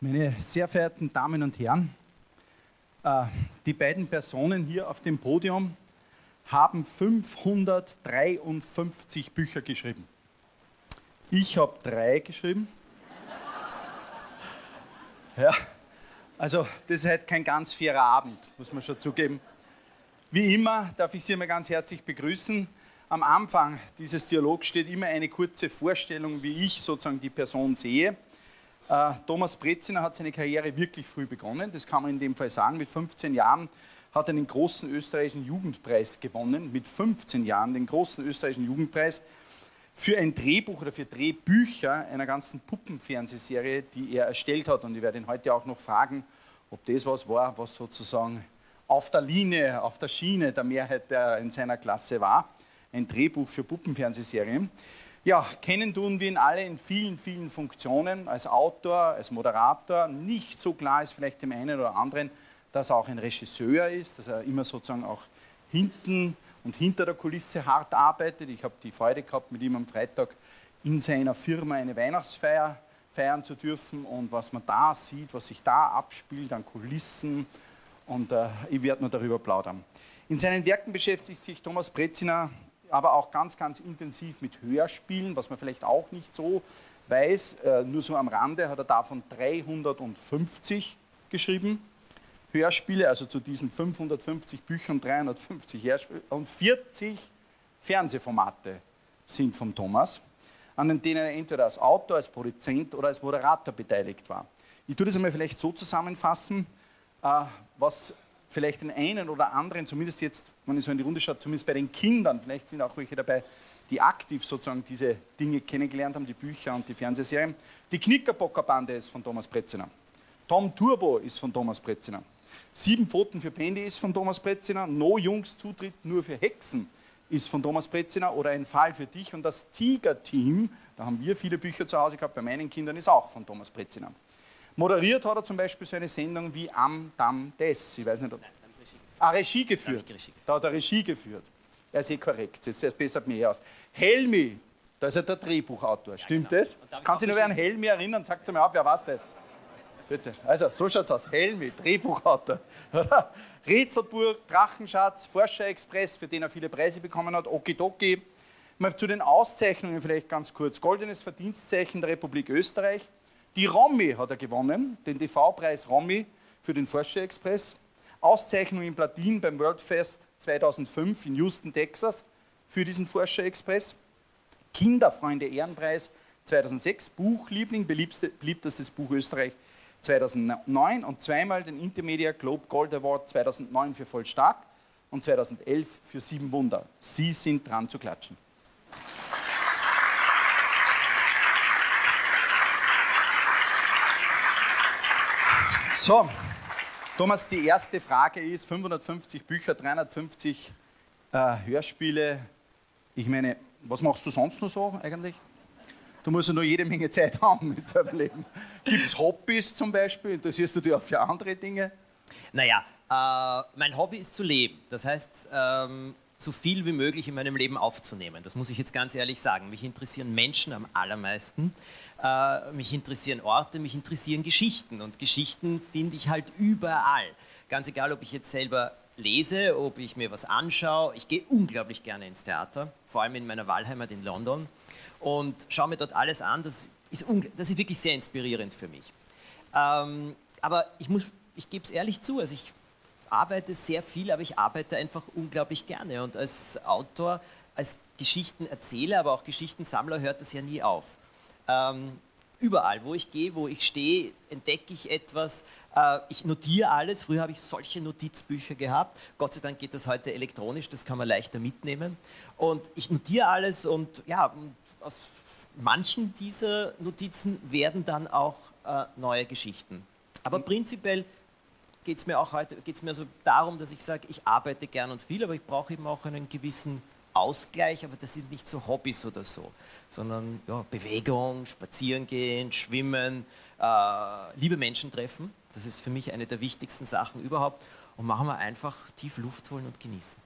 Meine sehr verehrten Damen und Herren, äh, die beiden Personen hier auf dem Podium haben 553 Bücher geschrieben. Ich habe drei geschrieben. Ja, also das ist halt kein ganz fairer Abend, muss man schon zugeben. Wie immer darf ich Sie mal ganz herzlich begrüßen. Am Anfang dieses Dialogs steht immer eine kurze Vorstellung, wie ich sozusagen die Person sehe. Äh, Thomas Breziner hat seine Karriere wirklich früh begonnen, das kann man in dem Fall sagen. Mit 15 Jahren hat er den großen österreichischen Jugendpreis gewonnen. Mit 15 Jahren den großen österreichischen Jugendpreis für ein Drehbuch oder für Drehbücher einer ganzen Puppenfernsehserie, die er erstellt hat. Und ich werde ihn heute auch noch fragen, ob das was war, was sozusagen auf der Linie, auf der Schiene der Mehrheit der in seiner Klasse war. Ein Drehbuch für Puppenfernsehserien. Ja, kennen tun wir ihn alle in vielen, vielen Funktionen, als Autor, als Moderator. Nicht so klar ist vielleicht dem einen oder anderen, dass er auch ein Regisseur ist, dass er immer sozusagen auch hinten und hinter der Kulisse hart arbeitet. Ich habe die Freude gehabt, mit ihm am Freitag in seiner Firma eine Weihnachtsfeier feiern zu dürfen und was man da sieht, was sich da abspielt an Kulissen und äh, ich werde nur darüber plaudern. In seinen Werken beschäftigt sich Thomas Brezina aber auch ganz, ganz intensiv mit Hörspielen, was man vielleicht auch nicht so weiß. Äh, nur so am Rande hat er davon 350 geschrieben. Hörspiele, also zu diesen 550 Büchern 350 Hörspiele und 40 Fernsehformate sind von Thomas, an denen er entweder als Autor, als Produzent oder als Moderator beteiligt war. Ich tue das einmal vielleicht so zusammenfassen, äh, was vielleicht den einen oder anderen, zumindest jetzt, wenn ich so in die Runde schaue, zumindest bei den Kindern, vielleicht sind auch welche dabei, die aktiv sozusagen diese Dinge kennengelernt haben, die Bücher und die Fernsehserien. Die Knickerbocker-Bande ist von Thomas Pretziner. Tom Turbo ist von Thomas Pretziner. Sieben Pfoten für Pendi ist von Thomas Pretziner. No Jungs Zutritt nur für Hexen ist von Thomas Pretziner oder Ein Fall für dich. Und das Tiger-Team, da haben wir viele Bücher zu Hause gehabt, bei meinen Kindern ist auch von Thomas Pretziner. Moderiert hat er zum Beispiel so eine Sendung wie Am Dam Des. Ich weiß nicht, ob. Ah, Regie geführt. Da hat er Regie geführt. Er ist eh korrekt. Jetzt bessert mir aus. Helmi, da ist er der Drehbuchautor. Stimmt ja, genau. das? Kann sich noch wer an Helmi erinnern? Sagt mir auf, wer war das? Bitte. Also, so schaut's aus. Helmi, Drehbuchautor. Rätselburg, Drachenschatz, Forscher-Express, für den er viele Preise bekommen hat, Okidoki. Mal zu den Auszeichnungen vielleicht ganz kurz. Goldenes Verdienstzeichen der Republik Österreich, die Romy hat er gewonnen, den TV-Preis Romy für den Forscher Express. Auszeichnung in Platin beim World Fest 2005 in Houston, Texas für diesen Forscher Express. Kinderfreunde Ehrenpreis 2006, Buchliebling, beliebtestes Buch Österreich 2009 und zweimal den Intermedia Globe Gold Award 2009 für Voll Stark und 2011 für Sieben Wunder. Sie sind dran zu klatschen. So, Thomas, die erste Frage ist: 550 Bücher, 350 äh, Hörspiele. Ich meine, was machst du sonst noch so eigentlich? Du musst ja noch jede Menge Zeit haben mit seinem Leben. Gibt es Hobbys zum Beispiel? Interessierst du dich auch für andere Dinge? Naja, äh, mein Hobby ist zu leben. Das heißt, ähm, so viel wie möglich in meinem Leben aufzunehmen. Das muss ich jetzt ganz ehrlich sagen. Mich interessieren Menschen am allermeisten. Äh, mich interessieren Orte, mich interessieren Geschichten. Und Geschichten finde ich halt überall. Ganz egal, ob ich jetzt selber lese, ob ich mir was anschaue. Ich gehe unglaublich gerne ins Theater, vor allem in meiner Wahlheimat in London. Und schaue mir dort alles an. Das ist, das ist wirklich sehr inspirierend für mich. Ähm, aber ich, ich gebe es ehrlich zu, also ich arbeite sehr viel, aber ich arbeite einfach unglaublich gerne. Und als Autor, als Geschichtenerzähler, aber auch Geschichtensammler hört das ja nie auf. Ähm, überall, wo ich gehe, wo ich stehe, entdecke ich etwas. Äh, ich notiere alles. Früher habe ich solche Notizbücher gehabt. Gott sei Dank geht das heute elektronisch, das kann man leichter mitnehmen. Und ich notiere alles und ja, aus manchen dieser Notizen werden dann auch äh, neue Geschichten. Aber prinzipiell geht es mir auch heute geht's mir so darum, dass ich sage, ich arbeite gern und viel, aber ich brauche eben auch einen gewissen Ausgleich, aber das sind nicht so Hobbys oder so, sondern ja, Bewegung, Spazieren gehen, Schwimmen, äh, liebe Menschen treffen. Das ist für mich eine der wichtigsten Sachen überhaupt. Und machen wir einfach tief Luft holen und genießen.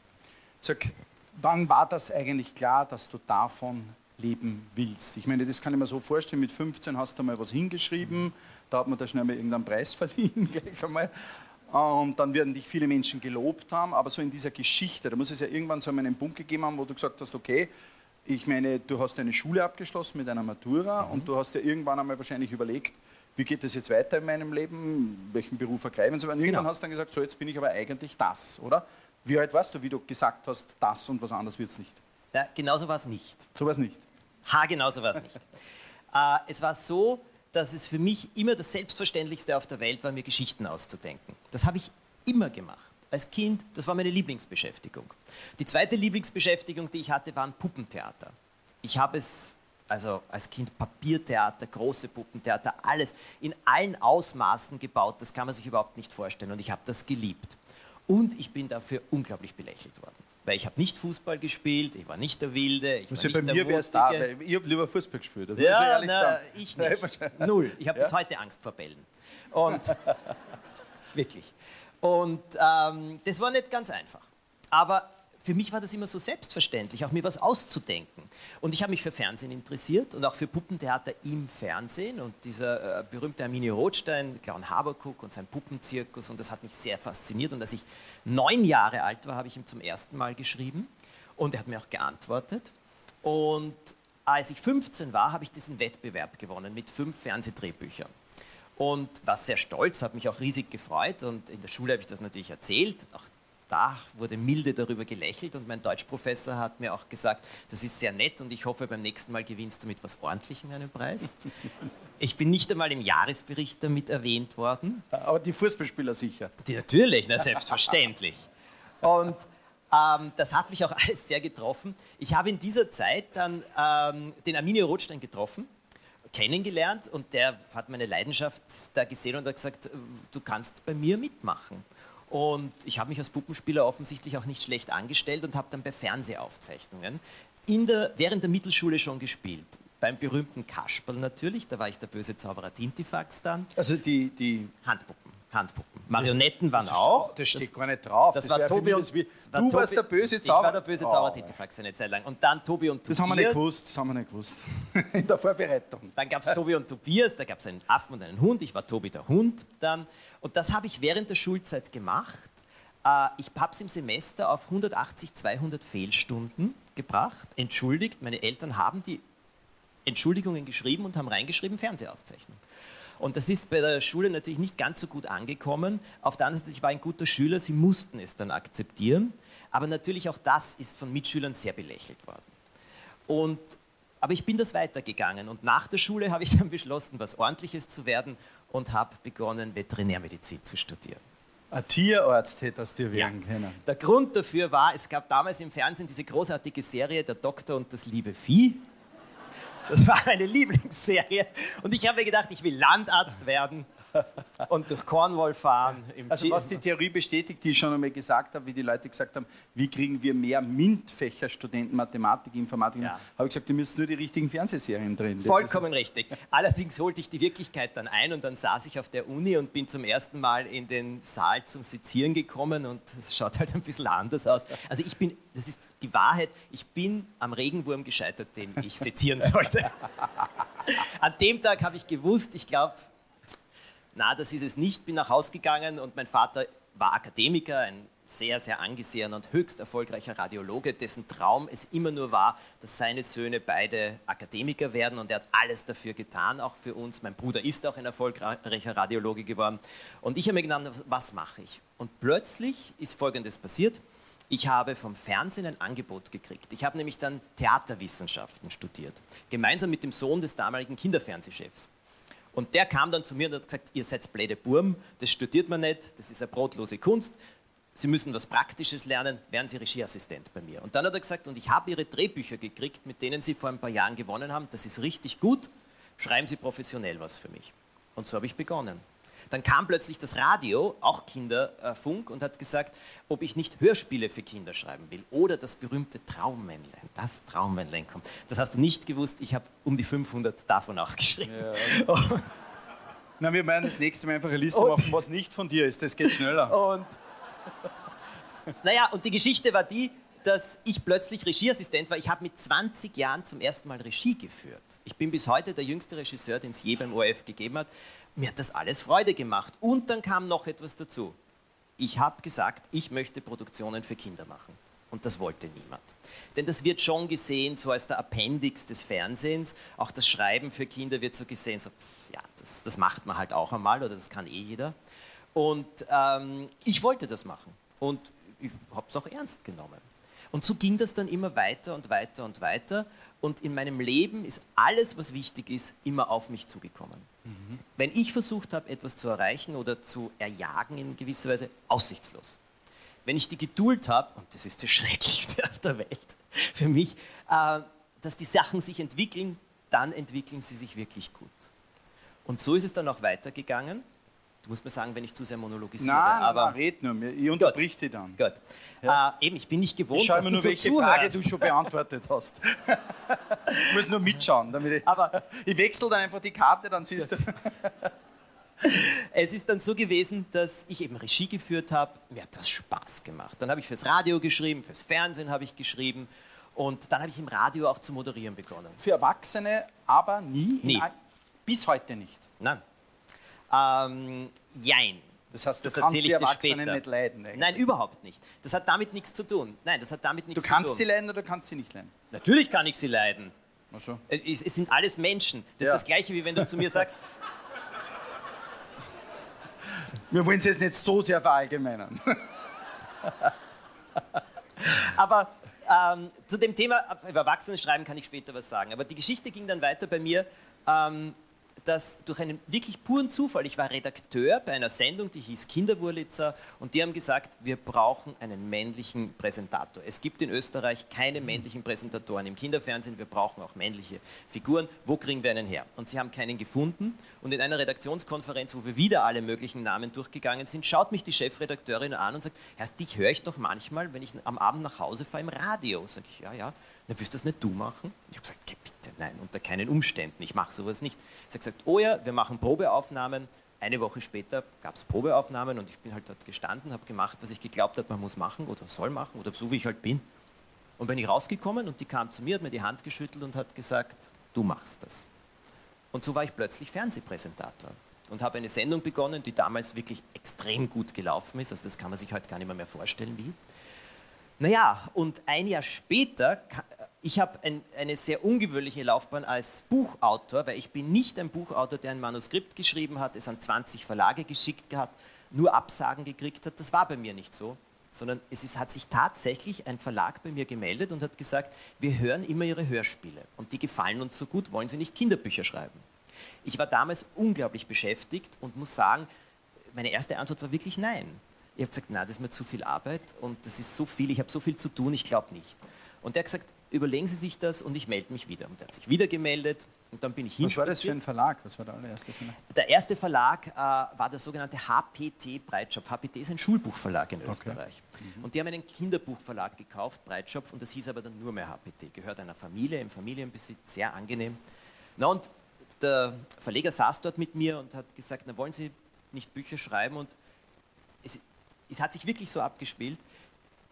Sag, wann war das eigentlich klar, dass du davon leben willst? Ich meine, das kann ich mir so vorstellen, mit 15 hast du mal was hingeschrieben, da hat man da schnell mal irgendeinen Preis verliehen, gleich einmal. Und dann werden dich viele Menschen gelobt haben, aber so in dieser Geschichte, da muss es ja irgendwann so einen Punkt gegeben haben, wo du gesagt hast, okay, ich meine, du hast eine Schule abgeschlossen mit einer Matura mhm. und du hast ja irgendwann einmal wahrscheinlich überlegt, wie geht es jetzt weiter in meinem Leben, welchen Beruf ergreifen und so. Und irgendwann genau. hast du dann gesagt, so jetzt bin ich aber eigentlich das, oder? Wie alt warst du, wie du gesagt hast, das und was anderes wird es nicht? Ja, genauso war es nicht. So war es nicht. Ha, genauso war es nicht. äh, es war so, dass es für mich immer das Selbstverständlichste auf der Welt war, mir Geschichten auszudenken. Das habe ich immer gemacht. Als Kind, das war meine Lieblingsbeschäftigung. Die zweite Lieblingsbeschäftigung, die ich hatte, war ein Puppentheater. Ich habe es also als Kind Papiertheater, große Puppentheater, alles in allen Ausmaßen gebaut, das kann man sich überhaupt nicht vorstellen und ich habe das geliebt. Und ich bin dafür unglaublich belächelt worden. Weil ich habe nicht Fußball gespielt, ich war nicht der Wilde, ich war nicht bei der mir wäre da, weil ich habe lieber Fußball gespielt. Ja, na, ich nicht. Null. Ich habe ja? bis heute Angst vor Bällen. Und wirklich. Und ähm, das war nicht ganz einfach. Aber für mich war das immer so selbstverständlich, auch mir was auszudenken. Und ich habe mich für Fernsehen interessiert und auch für Puppentheater im Fernsehen. Und dieser äh, berühmte Arminio Rothstein, Clown Haberkuck und sein Puppenzirkus, und das hat mich sehr fasziniert. Und als ich neun Jahre alt war, habe ich ihm zum ersten Mal geschrieben und er hat mir auch geantwortet. Und als ich 15 war, habe ich diesen Wettbewerb gewonnen mit fünf Fernsehdrehbüchern und war sehr stolz, habe mich auch riesig gefreut und in der Schule habe ich das natürlich erzählt. Auch da wurde milde darüber gelächelt und mein Deutschprofessor hat mir auch gesagt, das ist sehr nett und ich hoffe, beim nächsten Mal gewinnst du mit was Ordentlichem einen Preis. Ich bin nicht einmal im Jahresbericht damit erwähnt worden. Aber die Fußballspieler sicher. Die natürlich, na, selbstverständlich. Und ähm, das hat mich auch alles sehr getroffen. Ich habe in dieser Zeit dann ähm, den Arminio Rothstein getroffen kennengelernt und der hat meine Leidenschaft da gesehen und hat gesagt, du kannst bei mir mitmachen. Und ich habe mich als Puppenspieler offensichtlich auch nicht schlecht angestellt und habe dann bei Fernsehaufzeichnungen in der, während der Mittelschule schon gespielt. Beim berühmten Kasperl natürlich, da war ich der böse Zauberer Tintifax dann. Also die, die Handpuppen. Handpuppen. Marionetten waren das auch. Das steht das, gar nicht drauf. Das, das war Tobi und wie, war Du Tobi, warst der böse Zauberer. Ich war der böse Zauberer oh. Tintifax eine Zeit lang. Und dann Tobi und Tobias. Das haben wir nicht gewusst. Das haben wir nicht gewusst. In der Vorbereitung. Dann gab es Tobi und Tobias, da gab es einen Affen und einen Hund. Ich war Tobi der Hund dann. Und das habe ich während der Schulzeit gemacht. Äh, ich habe es im Semester auf 180, 200 Fehlstunden gebracht. Entschuldigt, meine Eltern haben die Entschuldigungen geschrieben und haben reingeschrieben Fernsehaufzeichnung. Und das ist bei der Schule natürlich nicht ganz so gut angekommen. Auf der anderen Seite, ich war ein guter Schüler, sie mussten es dann akzeptieren. Aber natürlich auch das ist von Mitschülern sehr belächelt worden. Und, aber ich bin das weitergegangen und nach der Schule habe ich dann beschlossen, was Ordentliches zu werden und habe begonnen, Veterinärmedizin zu studieren. Ein Tierarzt hätte das dir werden ja. können. Der Grund dafür war, es gab damals im Fernsehen diese großartige Serie Der Doktor und das liebe Vieh. Das war meine Lieblingsserie. Und ich habe mir gedacht, ich will Landarzt werden und durch Cornwall fahren. also was die Theorie bestätigt, die ich schon einmal gesagt habe, wie die Leute gesagt haben, wie kriegen wir mehr MINT-Fächerstudenten, Mathematik, Informatik, ja. habe ich gesagt, die müssen nur die richtigen Fernsehserien drin. Vollkommen richtig. Allerdings holte ich die Wirklichkeit dann ein und dann saß ich auf der Uni und bin zum ersten Mal in den Saal zum Sezieren gekommen und es schaut halt ein bisschen anders aus. Also ich bin, das ist die Wahrheit, ich bin am Regenwurm gescheitert, den ich sezieren sollte. An dem Tag habe ich gewusst, ich glaube, na, das ist es nicht, bin nach Hause gegangen und mein Vater war Akademiker, ein sehr, sehr angesehener und höchst erfolgreicher Radiologe, dessen Traum es immer nur war, dass seine Söhne beide Akademiker werden und er hat alles dafür getan, auch für uns. Mein Bruder ist auch ein erfolgreicher Radiologe geworden und ich habe mir gedacht, was mache ich? Und plötzlich ist Folgendes passiert. Ich habe vom Fernsehen ein Angebot gekriegt. Ich habe nämlich dann Theaterwissenschaften studiert, gemeinsam mit dem Sohn des damaligen Kinderfernsehchefs. Und der kam dann zu mir und hat gesagt, ihr seid blöde Burm, das studiert man nicht, das ist eine brotlose Kunst. Sie müssen was Praktisches lernen, werden Sie Regieassistent bei mir. Und dann hat er gesagt, und ich habe Ihre Drehbücher gekriegt, mit denen Sie vor ein paar Jahren gewonnen haben, das ist richtig gut, schreiben Sie professionell was für mich. Und so habe ich begonnen. Dann kam plötzlich das Radio, auch Kinderfunk, und hat gesagt, ob ich nicht Hörspiele für Kinder schreiben will oder das berühmte Traummännlein. Das Traummännlein kommt. Das hast du nicht gewusst, ich habe um die 500 davon auch geschrieben. Ja. Na, wir werden das nächste Mal einfach eine Liste machen, was nicht von dir ist. Das geht schneller. Und naja, und die Geschichte war die, dass ich plötzlich Regieassistent war. Ich habe mit 20 Jahren zum ersten Mal Regie geführt. Ich bin bis heute der jüngste Regisseur, den es je beim ORF gegeben hat. Mir hat das alles Freude gemacht. Und dann kam noch etwas dazu. Ich habe gesagt, ich möchte Produktionen für Kinder machen. Und das wollte niemand. Denn das wird schon gesehen so als der Appendix des Fernsehens. Auch das Schreiben für Kinder wird so gesehen, so, ja, das, das macht man halt auch einmal oder das kann eh jeder. Und ähm, ich wollte das machen. Und ich habe es auch ernst genommen. Und so ging das dann immer weiter und weiter und weiter. Und in meinem Leben ist alles, was wichtig ist, immer auf mich zugekommen. Mhm. Wenn ich versucht habe, etwas zu erreichen oder zu erjagen in gewisser Weise, aussichtslos. Wenn ich die Geduld habe, und das ist das Schrecklichste auf der Welt für mich, äh, dass die Sachen sich entwickeln, dann entwickeln sie sich wirklich gut. Und so ist es dann auch weitergegangen. Du musst mir sagen, wenn ich zu sehr monologisiere. Nein, aber nein, red nur. Ich unterbrich dich dann. Gut. Ja. Äh, eben, ich bin nicht gewohnt, ich dass nur, so welche zuhörst. Frage du schon beantwortet hast. ich muss nur mitschauen. Damit ich, aber ich wechsle dann einfach die Karte, dann siehst du. es ist dann so gewesen, dass ich eben Regie geführt habe. Mir hat das Spaß gemacht. Dann habe ich fürs Radio geschrieben, fürs Fernsehen habe ich geschrieben. Und dann habe ich im Radio auch zu moderieren begonnen. Für Erwachsene aber nie? Nie. Bis heute nicht? Nein. Ähm, jein. Das heißt, du das kannst die Erwachsenen nicht leiden? Eigentlich. Nein, überhaupt nicht. Das hat damit nichts zu tun. Nein, das hat damit nichts zu tun. Du kannst sie leiden oder kannst sie nicht leiden? Natürlich kann ich sie leiden. Ach so. es, es, sind alles Menschen. Das ja. ist das Gleiche, wie wenn du zu mir sagst... Wir wollen es jetzt nicht so sehr verallgemeinern. Aber ähm, zu dem Thema über Erwachsene schreiben kann ich später was sagen. Aber die Geschichte ging dann weiter bei mir. Ähm, dass durch einen wirklich puren Zufall, ich war Redakteur bei einer Sendung, die hieß Kinderwurlitzer, und die haben gesagt, wir brauchen einen männlichen Präsentator. Es gibt in Österreich keine männlichen Präsentatoren im Kinderfernsehen, wir brauchen auch männliche Figuren. Wo kriegen wir einen her? Und sie haben keinen gefunden. Und in einer Redaktionskonferenz, wo wir wieder alle möglichen Namen durchgegangen sind, schaut mich die Chefredakteurin an und sagt, Herr, dich höre ich doch manchmal, wenn ich am Abend nach Hause fahre im Radio. Sag ich, ja, ja. Na, willst du das nicht du machen? Ich habe gesagt, bitte, nein, unter keinen Umständen, ich mache sowas nicht. Sie hat gesagt, oh ja, wir machen Probeaufnahmen. Eine Woche später gab es Probeaufnahmen und ich bin halt dort gestanden, habe gemacht, was ich geglaubt habe, man muss machen oder soll machen oder so wie ich halt bin. Und bin ich rausgekommen und die kam zu mir, hat mir die Hand geschüttelt und hat gesagt, du machst das. Und so war ich plötzlich Fernsehpräsentator und habe eine Sendung begonnen, die damals wirklich extrem gut gelaufen ist. Also das kann man sich heute gar nicht mehr, mehr vorstellen, wie. Naja, und ein Jahr später, ich habe ein, eine sehr ungewöhnliche Laufbahn als Buchautor, weil ich bin nicht ein Buchautor, der ein Manuskript geschrieben hat, es an 20 Verlage geschickt hat, nur Absagen gekriegt hat. Das war bei mir nicht so, sondern es ist, hat sich tatsächlich ein Verlag bei mir gemeldet und hat gesagt, wir hören immer Ihre Hörspiele und die gefallen uns so gut, wollen Sie nicht Kinderbücher schreiben? Ich war damals unglaublich beschäftigt und muss sagen, meine erste Antwort war wirklich nein. Ich habe gesagt, nein, das ist mir zu viel Arbeit und das ist so viel, ich habe so viel zu tun, ich glaube nicht. Und der hat gesagt, überlegen Sie sich das und ich melde mich wieder. Und er hat sich wieder gemeldet und dann bin ich hin. Was war das für ein Verlag? Was war der allererste Verlag? Der erste Verlag äh, war der sogenannte HPT Breitschopf. HPT ist ein Schulbuchverlag in Österreich. Okay. Mhm. Und die haben einen Kinderbuchverlag gekauft, Breitschopf, und das hieß aber dann nur mehr HPT. Gehört einer Familie, im Familienbesitz, sehr angenehm. Na und der Verleger saß dort mit mir und hat gesagt, na wollen Sie nicht Bücher schreiben? Und es, es hat sich wirklich so abgespielt.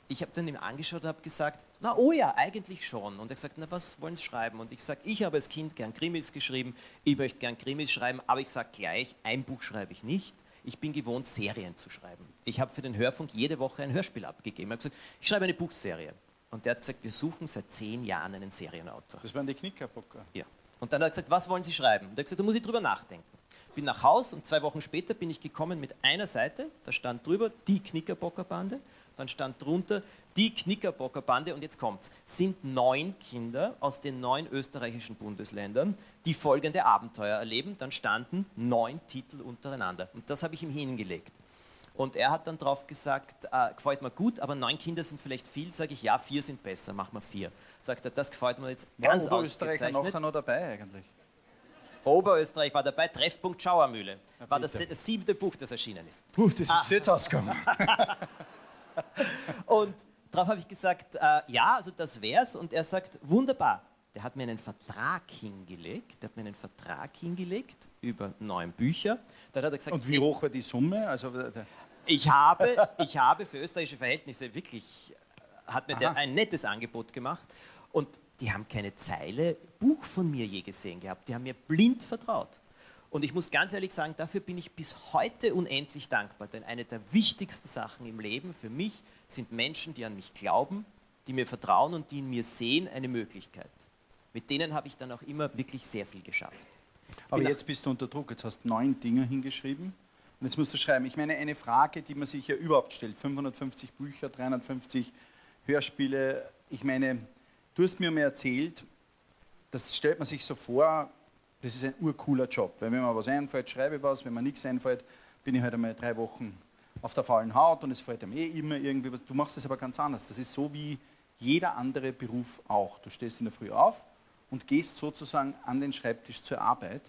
Ich habe dann ihm angeschaut und habe gesagt, na oh ja, eigentlich schon. Und er hat gesagt, na was wollen Sie schreiben? Und ich sage, ich habe als Kind gern Krimis geschrieben, ich möchte gern Krimis schreiben, aber ich sage gleich, ein Buch schreibe ich nicht. Ich bin gewohnt, Serien zu schreiben. Ich habe für den Hörfunk jede Woche ein Hörspiel abgegeben. Ich habe gesagt, ich schreibe eine Buchserie. Und der hat gesagt, wir suchen seit zehn Jahren einen Serienautor. Das waren die Knickerbocker. Ja. Und dann hat er gesagt, was wollen Sie schreiben? Und er hat gesagt, da muss ich drüber nachdenken bin nach Haus und zwei Wochen später bin ich gekommen mit einer Seite, da stand drüber die Knickerbockerbande, dann stand drunter die Knickerbockerbande und jetzt kommt's, sind neun Kinder aus den neun österreichischen Bundesländern, die folgende Abenteuer erleben. Dann standen neun Titel untereinander und das habe ich ihm hingelegt. Und er hat dann drauf gesagt, äh, gefällt mir gut, aber neun Kinder sind vielleicht viel. Sage ich, ja, vier sind besser, machen wir vier. Sagt er, das gefällt mir jetzt ganz War Oberösterreich ausgezeichnet. noch dabei eigentlich? Oberösterreich war dabei, Treffpunkt Schauermühle. War das, das siebte Buch, das erschienen ist. Puh, das ist ah. jetzt ausgegangen. und darauf habe ich gesagt, äh, ja, also das wär's. Und er sagt, wunderbar. Der hat mir einen Vertrag hingelegt. Der hat mir einen Vertrag hingelegt über neun Bücher. Dann hat er gesagt, und wie hoch war die Summe? Also, ich, habe, ich habe für österreichische Verhältnisse wirklich hat mir der ein nettes Angebot gemacht. Und die haben keine Zeile Buch von mir je gesehen gehabt. Die haben mir blind vertraut. Und ich muss ganz ehrlich sagen, dafür bin ich bis heute unendlich dankbar. Denn eine der wichtigsten Sachen im Leben für mich sind Menschen, die an mich glauben, die mir vertrauen und die in mir sehen eine Möglichkeit. Mit denen habe ich dann auch immer wirklich sehr viel geschafft. Aber jetzt bist du unter Druck. Jetzt hast du neun Dinge hingeschrieben. Und jetzt musst du schreiben. Ich meine, eine Frage, die man sich ja überhaupt stellt: 550 Bücher, 350 Hörspiele. Ich meine, du hast mir mal erzählt, das stellt man sich so vor, das ist ein urcooler Job. Weil wenn mir was einfällt, schreibe ich was. Wenn mir nichts einfällt, bin ich halt einmal drei Wochen auf der faulen Haut und es fällt einem eh immer irgendwie was. Du machst das aber ganz anders. Das ist so wie jeder andere Beruf auch. Du stehst in der Früh auf und gehst sozusagen an den Schreibtisch zur Arbeit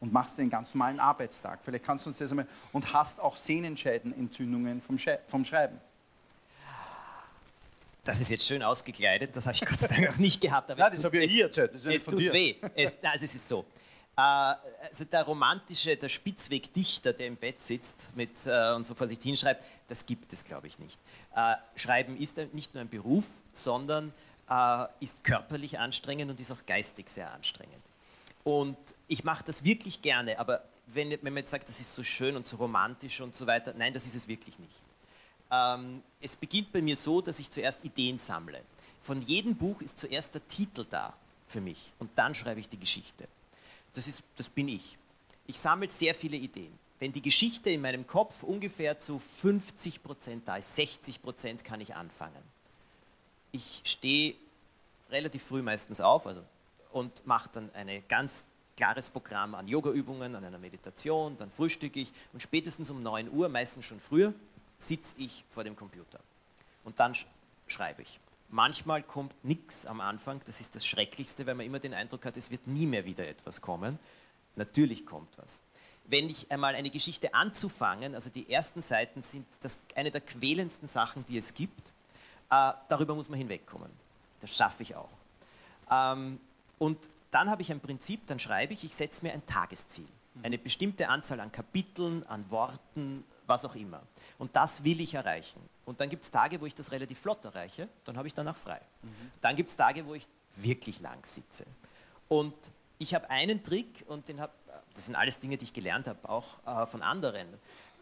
und machst den ganz normalen Arbeitstag. Vielleicht kannst du uns das einmal und hast auch Sehnenscheidenentzündungen vom, Schei vom Schreiben. Das ist jetzt schön ausgekleidet, das habe ich Gott sei Dank auch nicht gehabt. Aber Nein, das habe ich ja erzählt. Das ist es tut weh. Es, also es ist so. Äh, also der romantische, der Spitzwegdichter, der im Bett sitzt mit, äh, und so vor sich hinschreibt, das gibt es, glaube ich, nicht. Äh, Schreiben ist nicht nur ein Beruf, sondern äh, ist körperlich anstrengend und ist auch geistig sehr anstrengend. Und ich mache das wirklich gerne, aber wenn, wenn, man jetzt sagt, das ist so schön und so romantisch und so weiter, nein, das ist es wirklich nicht. Ähm, es beginnt bei mir so, dass ich zuerst Ideen sammle. Von jedem Buch ist zuerst der Titel da für mich und dann schreibe ich die Geschichte. Das, ist, das bin ich. Ich sammle sehr viele Ideen. Wenn die Geschichte in meinem Kopf ungefähr zu 50 Prozent da ist, 60 Prozent kann ich anfangen ich stehe relativ früh meistens auf also, und mache dann ein ganz klares Programm an Yoga-Übungen, an einer Meditation, dann frühstücke ich und spätestens um 9 Uhr, meistens schon früher, sitze ich vor dem Computer und dann sch schreibe ich. Manchmal kommt nichts am Anfang, das ist das Schrecklichste, weil man immer den Eindruck hat, es wird nie mehr wieder etwas kommen. Natürlich kommt was. Wenn ich einmal eine Geschichte anzufangen, also die ersten Seiten sind das eine der quälendsten Sachen, die es gibt, äh, darüber muss man hinwegkommen. Das schaffe ich auch. Ähm, und dann habe ich ein Prinzip, dann schreibe ich, ich setze mir ein Tagesziel. Mhm. Eine bestimmte Anzahl an Kapiteln, an Worten, was auch immer. Und das will ich erreichen. Und dann gibt es Tage, wo ich das relativ flott erreiche, dann habe ich danach frei. Mhm. Dann gibt es Tage, wo ich wirklich lang sitze. Und ich habe einen Trick, und den habe, das sind alles Dinge, die ich gelernt habe, auch äh, von anderen.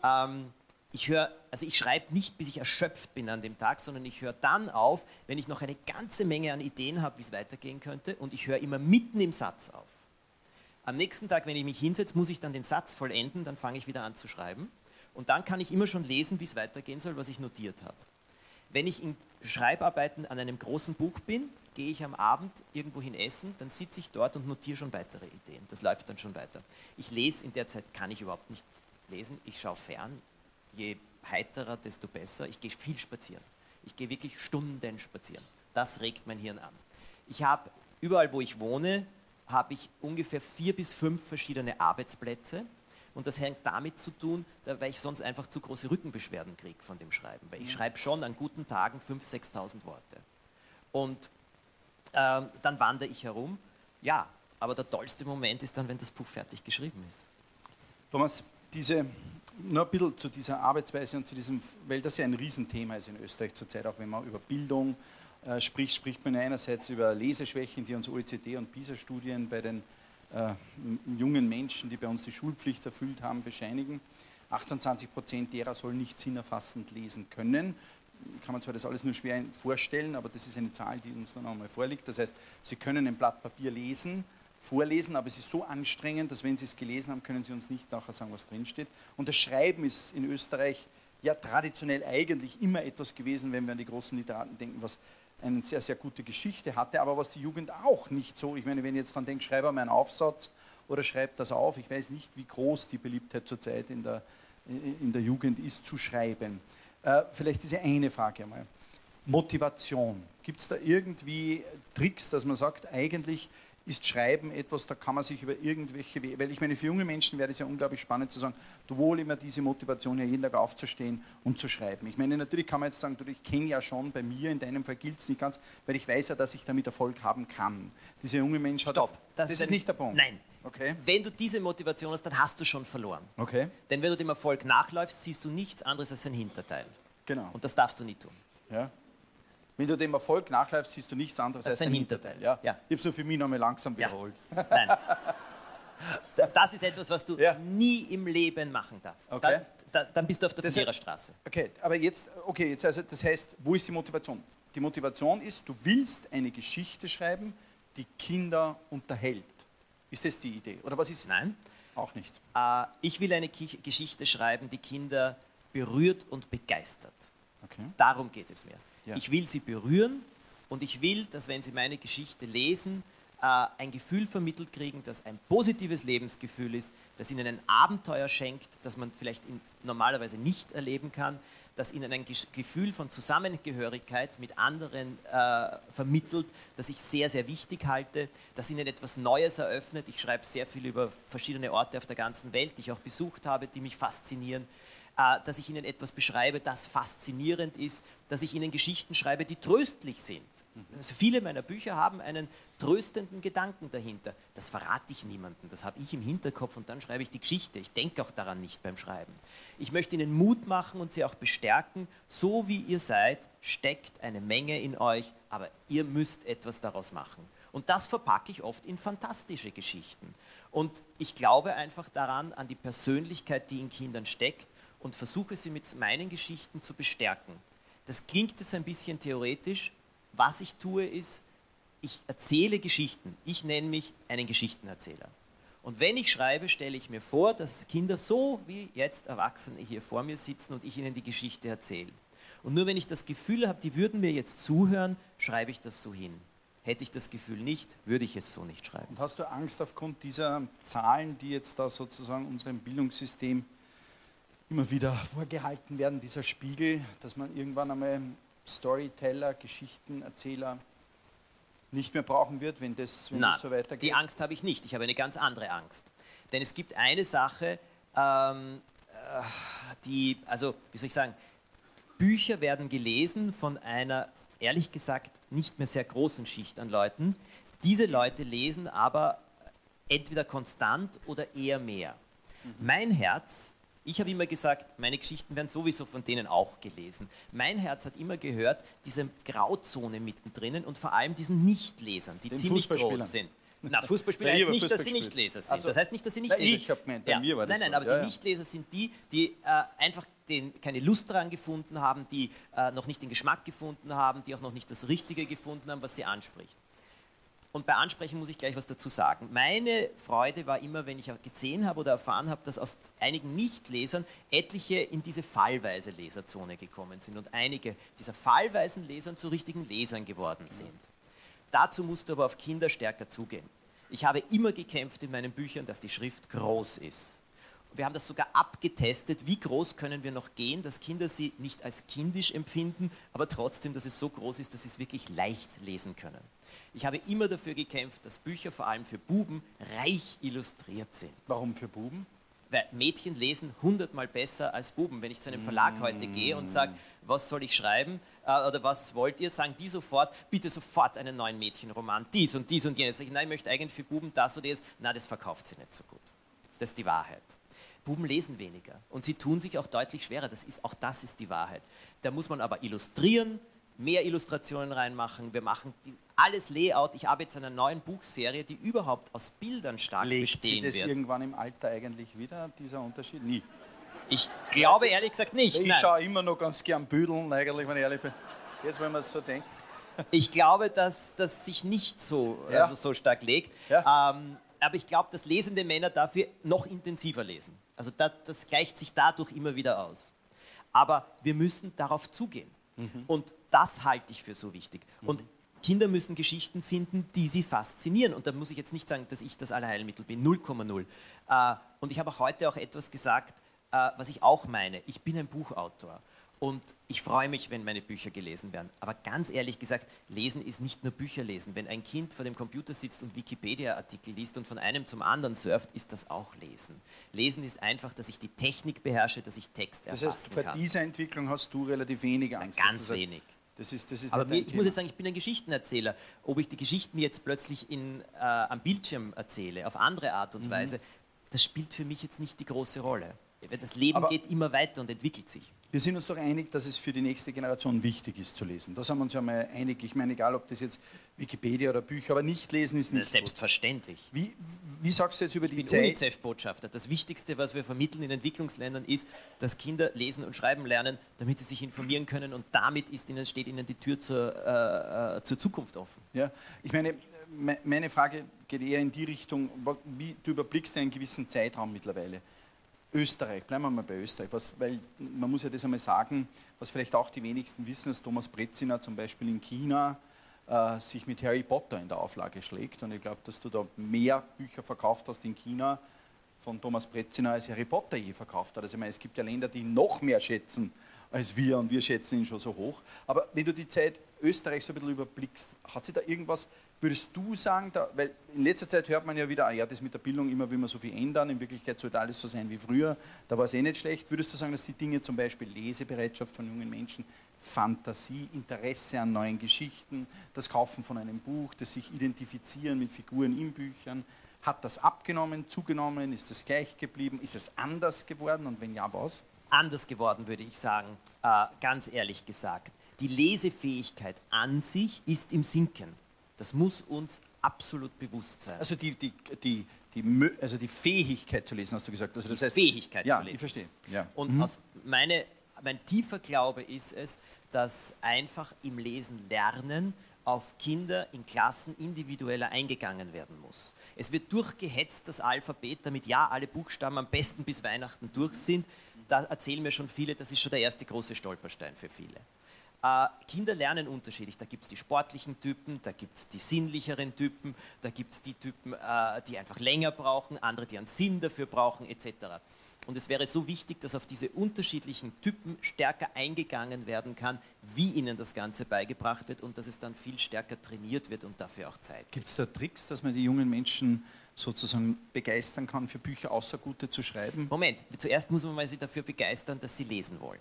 Ähm, ich höre, also ich schreibe nicht, bis ich erschöpft bin an dem Tag, sondern ich höre dann auf, wenn ich noch eine ganze Menge an Ideen habe, wie es weitergehen könnte, und ich höre immer mitten im Satz auf. Am nächsten Tag, wenn ich mich hinsetze, muss ich dann den Satz vollenden, dann fange ich wieder an zu schreiben. Und dann kann ich immer schon lesen, wie es weitergehen soll, was ich notiert habe. Wenn ich in Schreibarbeiten an einem großen Buch bin, gehe ich am Abend irgendwohin essen, dann sitze ich dort und notiere schon weitere Ideen. Das läuft dann schon weiter. Ich lese in der Zeit, kann ich überhaupt nicht lesen. Ich schaue fern, je heiterer, desto besser. Ich gehe viel spazieren. Ich gehe wirklich Stunden spazieren. Das regt mein Hirn an. Ich habe überall, wo ich wohne, habe ich ungefähr vier bis fünf verschiedene Arbeitsplätze. Und das hängt damit zu tun, weil ich sonst einfach zu große Rückenbeschwerden kriege von dem Schreiben. Weil ich schreibe schon an guten Tagen 5.000, 6.000 Worte. Und äh, dann wandere ich herum. Ja, aber der tollste Moment ist dann, wenn das Buch fertig geschrieben ist. Thomas, diese nur ein bisschen zu dieser Arbeitsweise und zu diesem, weil das ja ein Riesenthema ist in Österreich zurzeit, auch wenn man über Bildung äh, spricht, spricht man einerseits über Leseschwächen, die uns OECD- und PISA-Studien bei den äh, jungen Menschen, die bei uns die Schulpflicht erfüllt haben, bescheinigen. 28 Prozent derer sollen nicht sinnerfassend lesen können. Kann man zwar das alles nur schwer vorstellen, aber das ist eine Zahl, die uns dann einmal vorliegt. Das heißt, Sie können ein Blatt Papier lesen, vorlesen, aber es ist so anstrengend, dass wenn Sie es gelesen haben, können Sie uns nicht nachher sagen, was drinsteht. Und das Schreiben ist in Österreich ja traditionell eigentlich immer etwas gewesen, wenn wir an die großen Literaten denken, was eine sehr, sehr gute Geschichte hatte, aber was die Jugend auch nicht so, ich meine, wenn ich jetzt dann denke, schreibe mal einen Aufsatz oder schreibt das auf, ich weiß nicht, wie groß die Beliebtheit zurzeit in der, in der Jugend ist, zu schreiben. Äh, vielleicht diese eine Frage einmal. Motivation. Gibt es da irgendwie Tricks, dass man sagt, eigentlich ist Schreiben etwas, da kann man sich über irgendwelche, weil ich meine, für junge Menschen wäre es ja unglaublich spannend zu sagen, du wohl immer diese Motivation, ja jeden Tag aufzustehen und zu schreiben. Ich meine, natürlich kann man jetzt sagen, du, ich kenne ja schon, bei mir, in deinem Fall gilt es nicht ganz, weil ich weiß ja, dass ich damit Erfolg haben kann. Dieser junge Mensch hat... Stopp, das, das ist, ein, nicht der Punkt. Nein. Okay. Wenn du diese Motivation hast, dann hast du schon verloren. Okay. Denn wenn du dem Erfolg nachläufst, siehst du nichts anderes als ein Hinterteil. Genau. Und das darfst du nie tun. Ja. Wenn du dem Erfolg nachläufst, siehst du nichts anderes Das als ist ein Hinterteil. Hinterteil, Ja? ja. Ich habe es nur für mich nochmal langsam Ja. wiederholt. Nein. Da- Das ist etwas, was du Ja. nie im Leben machen darfst. Okay. Da, da, dann bist du auf der Verliererstraße. Okay, aber jetzt, okay, jetzt also das heißt, wo ist die Motivation? Die Motivation ist, du willst eine Geschichte schreiben, die Kinder unterhält. Ist das die Idee? Oder was ist? Nein. Auch nicht. Äh, ich will eine Ki Geschichte schreiben, die Kinder berührt und begeistert. Okay. Darum geht es mir. Ich will sie berühren und ich will, dass wenn sie meine Geschichte lesen, äh, ein Gefühl vermittelt kriegen, das ein positives Lebensgefühl ist, das ihnen ein Abenteuer schenkt, das man vielleicht in, normalerweise nicht erleben kann, das ihnen ein Gefühl von Zusammengehörigkeit mit anderen äh, vermittelt, das ich sehr, sehr wichtig halte, das ihnen etwas Neues eröffnet. Ich schreibe sehr viel über verschiedene Orte auf der ganzen Welt, die ich auch besucht habe, die mich faszinieren dass ich Ihnen etwas beschreibe, das faszinierend ist, dass ich Ihnen Geschichten schreibe, die tröstlich sind. Also viele meiner Bücher haben einen tröstenden Gedanken dahinter. Das verrate ich niemandem, das habe ich im Hinterkopf und dann schreibe ich die Geschichte. Ich denke auch daran nicht beim Schreiben. Ich möchte Ihnen Mut machen und Sie auch bestärken. So wie ihr seid, steckt eine Menge in euch, aber ihr müsst etwas daraus machen. Und das verpacke ich oft in fantastische Geschichten. Und ich glaube einfach daran, an die Persönlichkeit, die in Kindern steckt und versuche sie mit meinen Geschichten zu bestärken. Das klingt jetzt ein bisschen theoretisch. Was ich tue, ist, ich erzähle Geschichten. Ich nenne mich einen Geschichtenerzähler. Und wenn ich schreibe, stelle ich mir vor, dass Kinder so wie jetzt Erwachsene hier vor mir sitzen und ich ihnen die Geschichte erzähle. Und nur wenn ich das Gefühl habe, die würden mir jetzt zuhören, schreibe ich das so hin. Hätte ich das Gefühl nicht, würde ich es so nicht schreiben. Und hast du Angst aufgrund dieser Zahlen, die jetzt da sozusagen unserem Bildungssystem immer wieder vorgehalten werden, dieser Spiegel, dass man irgendwann einmal Storyteller, Geschichtenerzähler nicht mehr brauchen wird, wenn das, wenn Nein, das so weitergeht? die Angst habe ich nicht. Ich habe eine ganz andere Angst. Denn es gibt eine Sache, ähm, äh, die, also, wie soll ich sagen, Bücher werden gelesen von einer, ehrlich gesagt, nicht mehr sehr großen Schicht an Leuten. Diese Leute lesen aber entweder konstant oder eher mehr. Mein Herz, ich habe immer gesagt, meine Geschichten werden sowieso von denen auch gelesen. Mein Herz hat immer gehört, diese Grauzone mittendrin und vor allem diesen Nichtlesern, die Den ziemlich groß sind. Na, Fußballspieler heißt nicht, dass Fußball sie gespielt. Nichtleser sind. Ach so. Das heißt nicht, dass sie nicht Nein, lesen. ich hab gemeint, bei mir war das Nein, nein, so. aber Ja, die ja. Nichtleser sind die, die äh, einfach den, keine Lust daran gefunden haben, die äh, noch nicht den Geschmack gefunden haben, die auch noch nicht das Richtige gefunden haben, was sie anspricht. Und bei Ansprechen muss ich gleich was dazu sagen. Meine Freude war immer, wenn ich gesehen habe oder erfahren habe, dass aus einigen Nichtlesern etliche in diese fallweise Leserzone gekommen sind und einige dieser fallweisen Lesern zu richtigen Lesern geworden sind. Dazu musst du aber auf Kinder stärker zugehen. Ich habe immer gekämpft in meinen Büchern, dass die Schrift groß ist. Wir haben das sogar abgetestet, wie groß können wir noch gehen, dass Kinder sie nicht als kindisch empfinden, aber trotzdem, dass es so groß ist, dass sie es wirklich leicht lesen können. Ich habe immer dafür gekämpft, dass Bücher vor allem für Buben reich illustriert sind. Warum für Buben? Weil Mädchen lesen hundertmal besser als Buben. Wenn ich zu einem Verlag heute gehe und sage, was soll ich schreiben äh, oder was wollt ihr, sagen die sofort, bitte sofort einen neuen Mädchenroman, dies und dies und jenes. Sag ich, nein, ich möchte eigentlich für Buben das oder das. Na, das verkauft sie nicht so gut. Das ist die Wahrheit. Buben lesen weniger und sie tun sich auch deutlich schwerer. Das ist, auch das ist die Wahrheit. Da muss man aber illustrieren, mehr Illustrationen reinmachen. Wir machen die, alles Layout. Ich arbeite jetzt an einer neuen Buchserie, die überhaupt aus Bildern stark Legt sie bestehen das wird. irgendwann im Alter eigentlich wieder, dieser Unterschied? Nie. Ich glaube ehrlich gesagt nicht. Ich Nein. schaue immer noch ganz gern Büdeln, eigentlich, wenn ich ehrlich bin. Jetzt, wenn man es so denkt. Ich glaube, dass das sich nicht so, Ja. also so stark legt. Ja. Ähm, aber ich glaube, dass lesende Männer dafür noch intensiver lesen. Also das, das gleicht sich dadurch immer wieder aus. Aber wir müssen darauf zugehen. Mhm. Und das halte ich für so wichtig. Und Kinder müssen Geschichten finden, die sie faszinieren. Und da muss ich jetzt nicht sagen, dass ich das Allerheilmittel bin, 0,0. Äh, und ich habe auch heute auch etwas gesagt, äh, was ich auch meine. Ich bin ein Buchautor. Und ich freue mich, wenn meine Bücher gelesen werden. Aber ganz ehrlich gesagt, lesen ist nicht nur Bücher lesen. Wenn ein Kind vor dem Computer sitzt und Wikipedia-Artikel liest und von einem zum anderen surft, ist das auch Lesen. Lesen ist einfach, dass ich die Technik beherrsche, dass ich Text Das erfassen heißt, vor kann. dieser Entwicklung hast du relativ wenig Angst. Ganz du sagst, wenig. Das ist, das ist Aber mir, ich muss jetzt sagen, ich bin ein Geschichtenerzähler. Ob ich die Geschichten jetzt plötzlich in, äh, am Bildschirm erzähle, auf andere Art Mhm. und Weise, das spielt für mich jetzt nicht die große Rolle. Das Leben Aber- geht immer weiter und entwickelt sich. Wir sind uns doch einig, dass es für die nächste Generation wichtig ist zu lesen. Da sind wir uns ja mal einig. Ich meine, egal ob das jetzt Wikipedia oder Bücher, aber nicht lesen ist nicht selbstverständlich. Wie, wie sagst du jetzt über die Ich bin? UNICEF-Botschafter. Das Wichtigste, was wir vermitteln in Entwicklungsländern, ist, dass Kinder lesen und schreiben lernen, damit sie sich informieren können und damit ist ihnen, steht ihnen die Tür zur, äh, äh, zur Zukunft offen. Ja, ich meine, me- meine Frage geht eher in die Richtung, wie du überblickst einen gewissen Zeitraum mittlerweile. Österreich, bleiben wir mal bei Österreich, was, weil man muss ja das einmal sagen, was vielleicht auch die wenigsten wissen, dass Thomas Brezina zum Beispiel in China äh, sich mit Harry Potter in der Auflage schlägt und ich glaube, dass du da mehr Bücher verkauft hast in China von Thomas Brezina als Harry Potter je verkauft hat. Also ich meine, es gibt ja Länder, die ihn noch mehr schätzen als wir und wir schätzen ihn schon so hoch. Aber wenn du die Zeit Österreich so ein bisschen überblickst, hat sich da irgendwas, würdest du sagen, da, weil in letzter Zeit hört man ja wieder, ah ja, das mit der Bildung immer will man so viel ändern, in Wirklichkeit sollte alles so sein wie früher, da war es eh nicht schlecht. Würdest du sagen, dass die Dinge zum Beispiel Lesebereitschaft von jungen Menschen, Fantasie, Interesse an neuen Geschichten, das Kaufen von einem Buch, das sich identifizieren mit Figuren in Büchern, hat das abgenommen, zugenommen, ist es gleich geblieben, ist es anders geworden und wenn ja, was? Anders geworden, würde ich sagen, äh, ganz ehrlich gesagt. Die Lesefähigkeit an sich ist im Sinken. Das muss uns absolut bewusst sein. Also die, die, die, die, also die Fähigkeit zu lesen, hast du gesagt. Also das heißt, Fähigkeit ja, zu lesen. ich verstehe. Ja. Und aus meine, mein tiefer Glaube ist es, dass einfach im Lesen lernen auf Kinder in Klassen individueller eingegangen werden muss. Es wird durchgehetzt, das Alphabet, damit ja alle Buchstaben am besten bis Weihnachten durch sind. Da erzählen mir schon viele, das ist schon der erste große Stolperstein für viele. Äh, Kinder lernen unterschiedlich. Da gibt es die sportlichen Typen, da gibt es die sinnlicheren Typen, da gibt es die Typen, äh, die einfach länger brauchen, andere, die einen Sinn dafür brauchen, etc. Und es wäre so wichtig, dass auf diese unterschiedlichen Typen stärker eingegangen werden kann, wie ihnen das Ganze beigebracht wird und dass es dann viel stärker trainiert wird und dafür auch Zeit. Gibt es da Tricks, dass man die jungen Menschen sozusagen begeistern kann, für Bücher außer gute zu schreiben? Moment, zuerst muss man mal sie dafür begeistern, dass sie lesen wollen.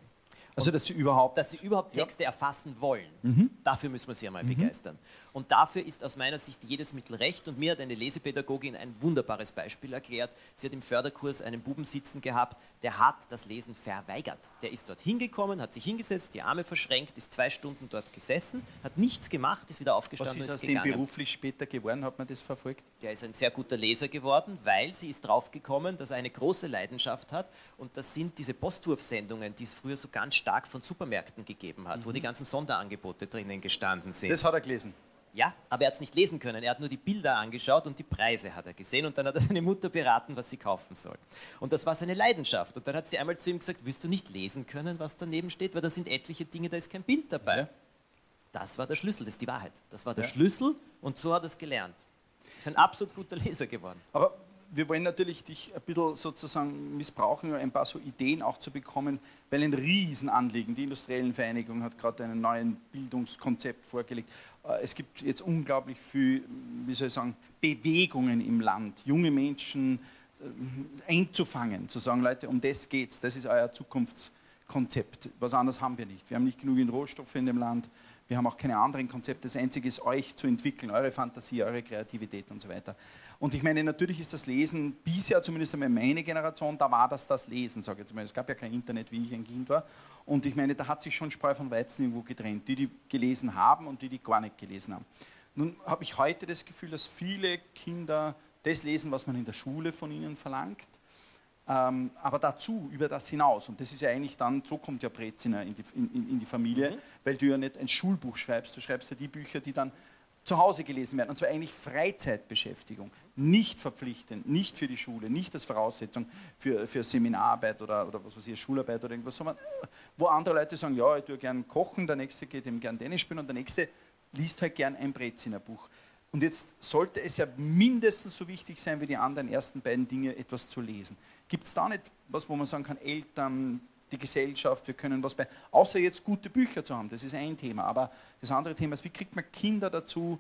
Also dass sie überhaupt... dass sie überhaupt Ja. Texte erfassen wollen. Dafür müssen wir sie einmal begeistern. Und dafür ist aus meiner Sicht jedes Mittel recht. Und mir hat eine Lesepädagogin ein wunderbares Beispiel erklärt. Sie hat im Förderkurs einen Buben sitzen gehabt, der hat das Lesen verweigert. Der ist dort hingekommen, hat sich hingesetzt, die Arme verschränkt, ist zwei Stunden dort gesessen, hat nichts gemacht, ist wieder was aufgestanden ist und aus ist dem beruflich später geworden? Hat man das verfolgt? Der ist ein sehr guter Leser geworden, weil sie ist draufgekommen, dass er eine große Leidenschaft hat und das sind diese Postwurfsendungen, die es früher so ganz stark von Supermärkten gegeben hat, wo die ganzen Sonderangebote drinnen gestanden sind. Das hat er gelesen. Ja, aber er hat es nicht lesen können. Er hat nur die Bilder angeschaut und die Preise hat er gesehen und dann hat er seine Mutter beraten, was sie kaufen soll. Und das war seine Leidenschaft. Und dann hat sie einmal zu ihm gesagt, willst du nicht lesen können, was daneben steht, weil da sind etliche Dinge, da ist kein Bild dabei. Ja. Das war der Schlüssel, das ist die Wahrheit. Das war der Ja. Schlüssel und so hat er es gelernt. Ist ein absolut guter Leser geworden. Aber wir wollen natürlich dich ein bisschen sozusagen missbrauchen, um ein paar so Ideen auch zu bekommen, weil ein Riesenanliegen, die Industriellen Vereinigung hat gerade einen neuen Bildungskonzept vorgelegt. Äh, Es gibt jetzt unglaublich viel, wie soll ich sagen, Bewegungen im Land, junge Menschen äh, einzufangen, zu sagen, Leute, um das geht's, das ist euer Zukunftskonzept. Was anderes haben wir nicht. Wir haben nicht genügend Rohstoffe in dem Land. Wir haben auch keine anderen Konzepte. Das Einzige ist, euch zu entwickeln, eure Fantasie, eure Kreativität und so weiter. Und ich meine, natürlich ist das Lesen bisher, zumindest einmal meine Generation, da war das das Lesen, sage ich jetzt mal. Es gab ja kein Internet, wie ich ein Kind war. Und ich meine, da hat sich schon Spreu von Weizen irgendwo getrennt. Die, die gelesen haben und die, die gar nicht gelesen haben. Nun habe ich heute das Gefühl, dass viele Kinder das lesen, was man in der Schule von ihnen verlangt. Ähm, aber dazu, über das hinaus, und das ist ja eigentlich dann, so kommt ja Brezina in die, in, in- die Familie, weil du ja nicht ein Schulbuch schreibst, du schreibst ja die Bücher, die dann zu Hause gelesen werden, und zwar eigentlich Freizeitbeschäftigung, nicht verpflichtend, nicht für die Schule, nicht als Voraussetzung für, für Seminararbeit oder, oder was weiß ich, Schularbeit oder irgendwas, sondern wo andere Leute sagen, ja, ich tue gern kochen, der nächste geht eben gern Tennis spielen und der nächste liest halt gern ein Breziner Buch. Und jetzt sollte es ja mindestens so wichtig sein wie die anderen ersten beiden Dinge, etwas zu lesen. Gibt es da nicht was, wo man sagen kann, Eltern, die Gesellschaft, wir können was bei, außer jetzt gute Bücher zu haben, das ist ein Thema. Aber das andere Thema ist, wie kriegt man Kinder dazu,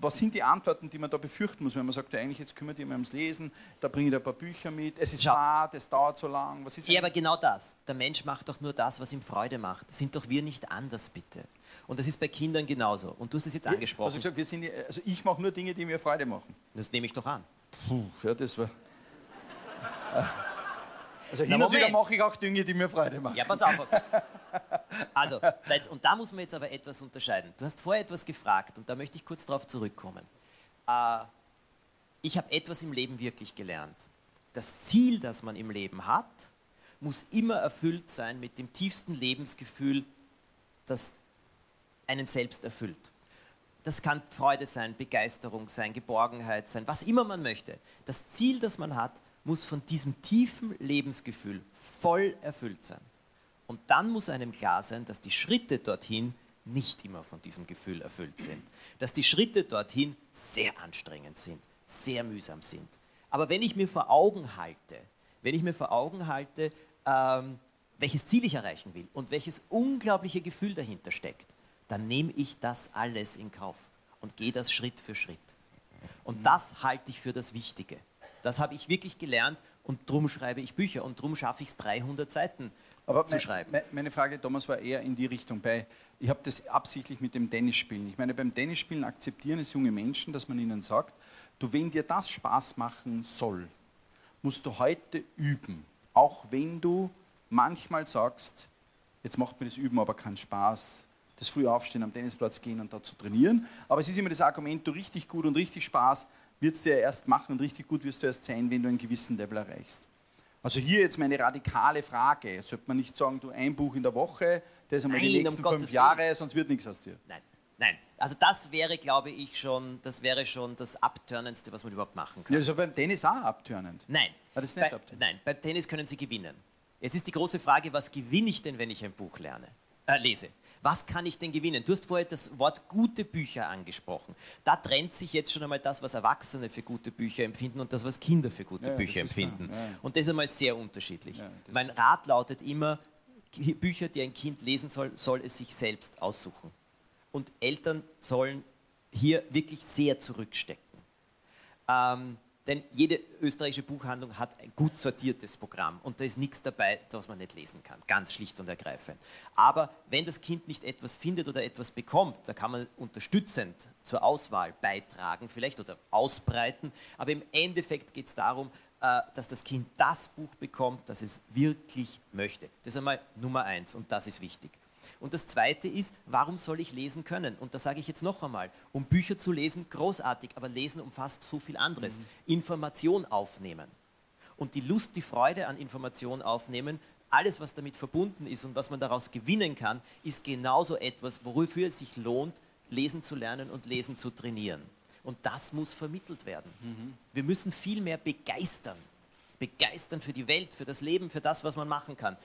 was sind die Antworten, die man da befürchten muss, wenn man sagt, ja, eigentlich jetzt kümmert ihr mich ums Lesen, da bringe ich ein paar Bücher mit, es ist Schau. fad, es dauert so lang, was ist Ja, aber genau das. Der Mensch macht doch nur das, was ihm Freude macht. Sind doch wir nicht anders, bitte. Und das ist bei Kindern genauso. Und du hast es jetzt Also angesprochen. gesagt, wir sind, also ich mache nur Dinge, die mir Freude machen. Das nehme ich doch an. Puh, ja, das war. Also hin und wieder mache ich auch Dinge, die mir Freude machen. Ja, pass auf. Also, und da muss man jetzt aber etwas unterscheiden. Du hast vorher etwas gefragt und da möchte ich kurz darauf zurückkommen. Äh, ich habe etwas im Leben wirklich gelernt. Das Ziel, das man im Leben hat, muss immer erfüllt sein mit dem tiefsten Lebensgefühl, das einen selbst erfüllt. Das kann Freude sein, Begeisterung sein, Geborgenheit sein, was immer man möchte. Das Ziel, das man hat, muss von diesem tiefen Lebensgefühl voll erfüllt sein. Und dann muss einem klar sein, dass die Schritte dorthin nicht immer von diesem Gefühl erfüllt sind. Dass die Schritte dorthin sehr anstrengend sind, sehr mühsam sind. Aber wenn ich mir vor Augen halte, wenn ich mir vor Augen halte, ähm, welches Ziel ich erreichen will und welches unglaubliche Gefühl dahinter steckt, dann nehme ich das alles in Kauf und gehe das Schritt für Schritt. Und das halte ich für das Wichtige. Das habe ich wirklich gelernt und darum schreibe ich Bücher und darum schaffe ich es 300 Seiten Aber zu me schreiben. me meine Frage, Thomas, war eher in die Richtung. Bei, ich habe das absichtlich mit dem Tennisspielen. Ich meine, beim Tennisspielen akzeptieren es junge Menschen, dass man ihnen sagt, du, wenn dir das Spaß machen soll, musst du heute üben. Auch wenn du manchmal sagst, jetzt macht mir das Üben aber keinen Spaß, das früh aufstehen, am Tennisplatz gehen und da zu trainieren. Aber es ist immer das Argument, du richtig gut und richtig Spaß wird es dir erst machen und richtig gut wirst du erst sein, wenn du einen gewissen Level erreichst. Also hier jetzt meine radikale Frage. Sollte man nicht sagen, du ein Buch in der Woche, das einmal Nein, die um nächsten Gottes fünf Jahre, sonst wird nichts aus dir. Nein, nein. Also das wäre, glaube ich, schon, das wäre schon das Abtörnendste, was man überhaupt machen kann. Ja, das ist aber beim Tennis auch abtörnend. Nein. Ah, das ist nicht bei, abtörend. nein, beim Tennis können Sie gewinnen. Jetzt ist die große Frage, was gewinne ich denn, wenn ich ein Buch lerne, äh, lese? Was kann ich denn gewinnen? Du hast vorher das Wort gute Bücher angesprochen. Da trennt sich jetzt schon einmal das, was Erwachsene für gute Bücher empfinden und das, was Kinder für gute Ja, Bücher empfinden. Ja. Und das ist einmal sehr unterschiedlich. Ja, mein Rat lautet immer, Bücher, die ein Kind lesen soll, soll es sich selbst aussuchen. Und Eltern sollen hier wirklich sehr zurückstecken. Ähm, denn jede österreichische Buchhandlung hat ein gut sortiertes Programm und da ist nichts dabei, das man nicht lesen kann, ganz schlicht und ergreifend. Aber wenn das Kind nicht etwas findet oder etwas bekommt, da kann man unterstützend zur Auswahl beitragen vielleicht oder ausbreiten, aber im Endeffekt geht es darum, äh, dass das Kind das Buch bekommt, das es wirklich möchte. Das ist einmal Nummer eins und das ist wichtig. Und das Zweite ist, warum soll ich lesen können? Und das sage ich jetzt noch einmal. Um Bücher zu lesen, großartig, aber Lesen umfasst so viel anderes. Information aufnehmen. Und die Lust, die Freude an Information aufnehmen, alles, was damit verbunden ist und was man daraus gewinnen kann, ist genauso etwas, wofür es sich lohnt, lesen zu lernen und lesen zu trainieren. Und das muss vermittelt werden. Wir müssen viel mehr begeistern. Begeistern für die Welt, für das Leben, für das, was man machen kann.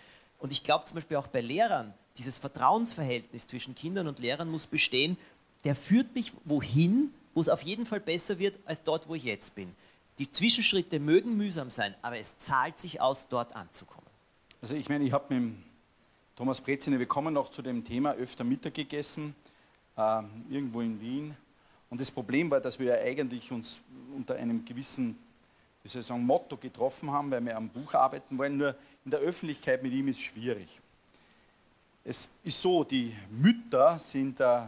Und ich glaube zum Beispiel auch bei Lehrern, dieses Vertrauensverhältnis zwischen Kindern und Lehrern muss bestehen. Der führt mich wohin, wo es auf jeden Fall besser wird, als dort, wo ich jetzt bin. Die Zwischenschritte mögen mühsam sein, aber es zahlt sich aus, dort anzukommen. Also ich meine, ich habe mit Thomas Breziner, wir kommen noch zu dem Thema, öfter Mittag gegessen, ähm, irgendwo in Wien. Und das Problem war, dass wir ja eigentlich uns unter einem gewissen, wie soll ich sagen, Motto getroffen haben, weil wir am Buch arbeiten wollen. Nur in der Öffentlichkeit mit ihm ist schwierig. Es ist so, die Mütter sind äh,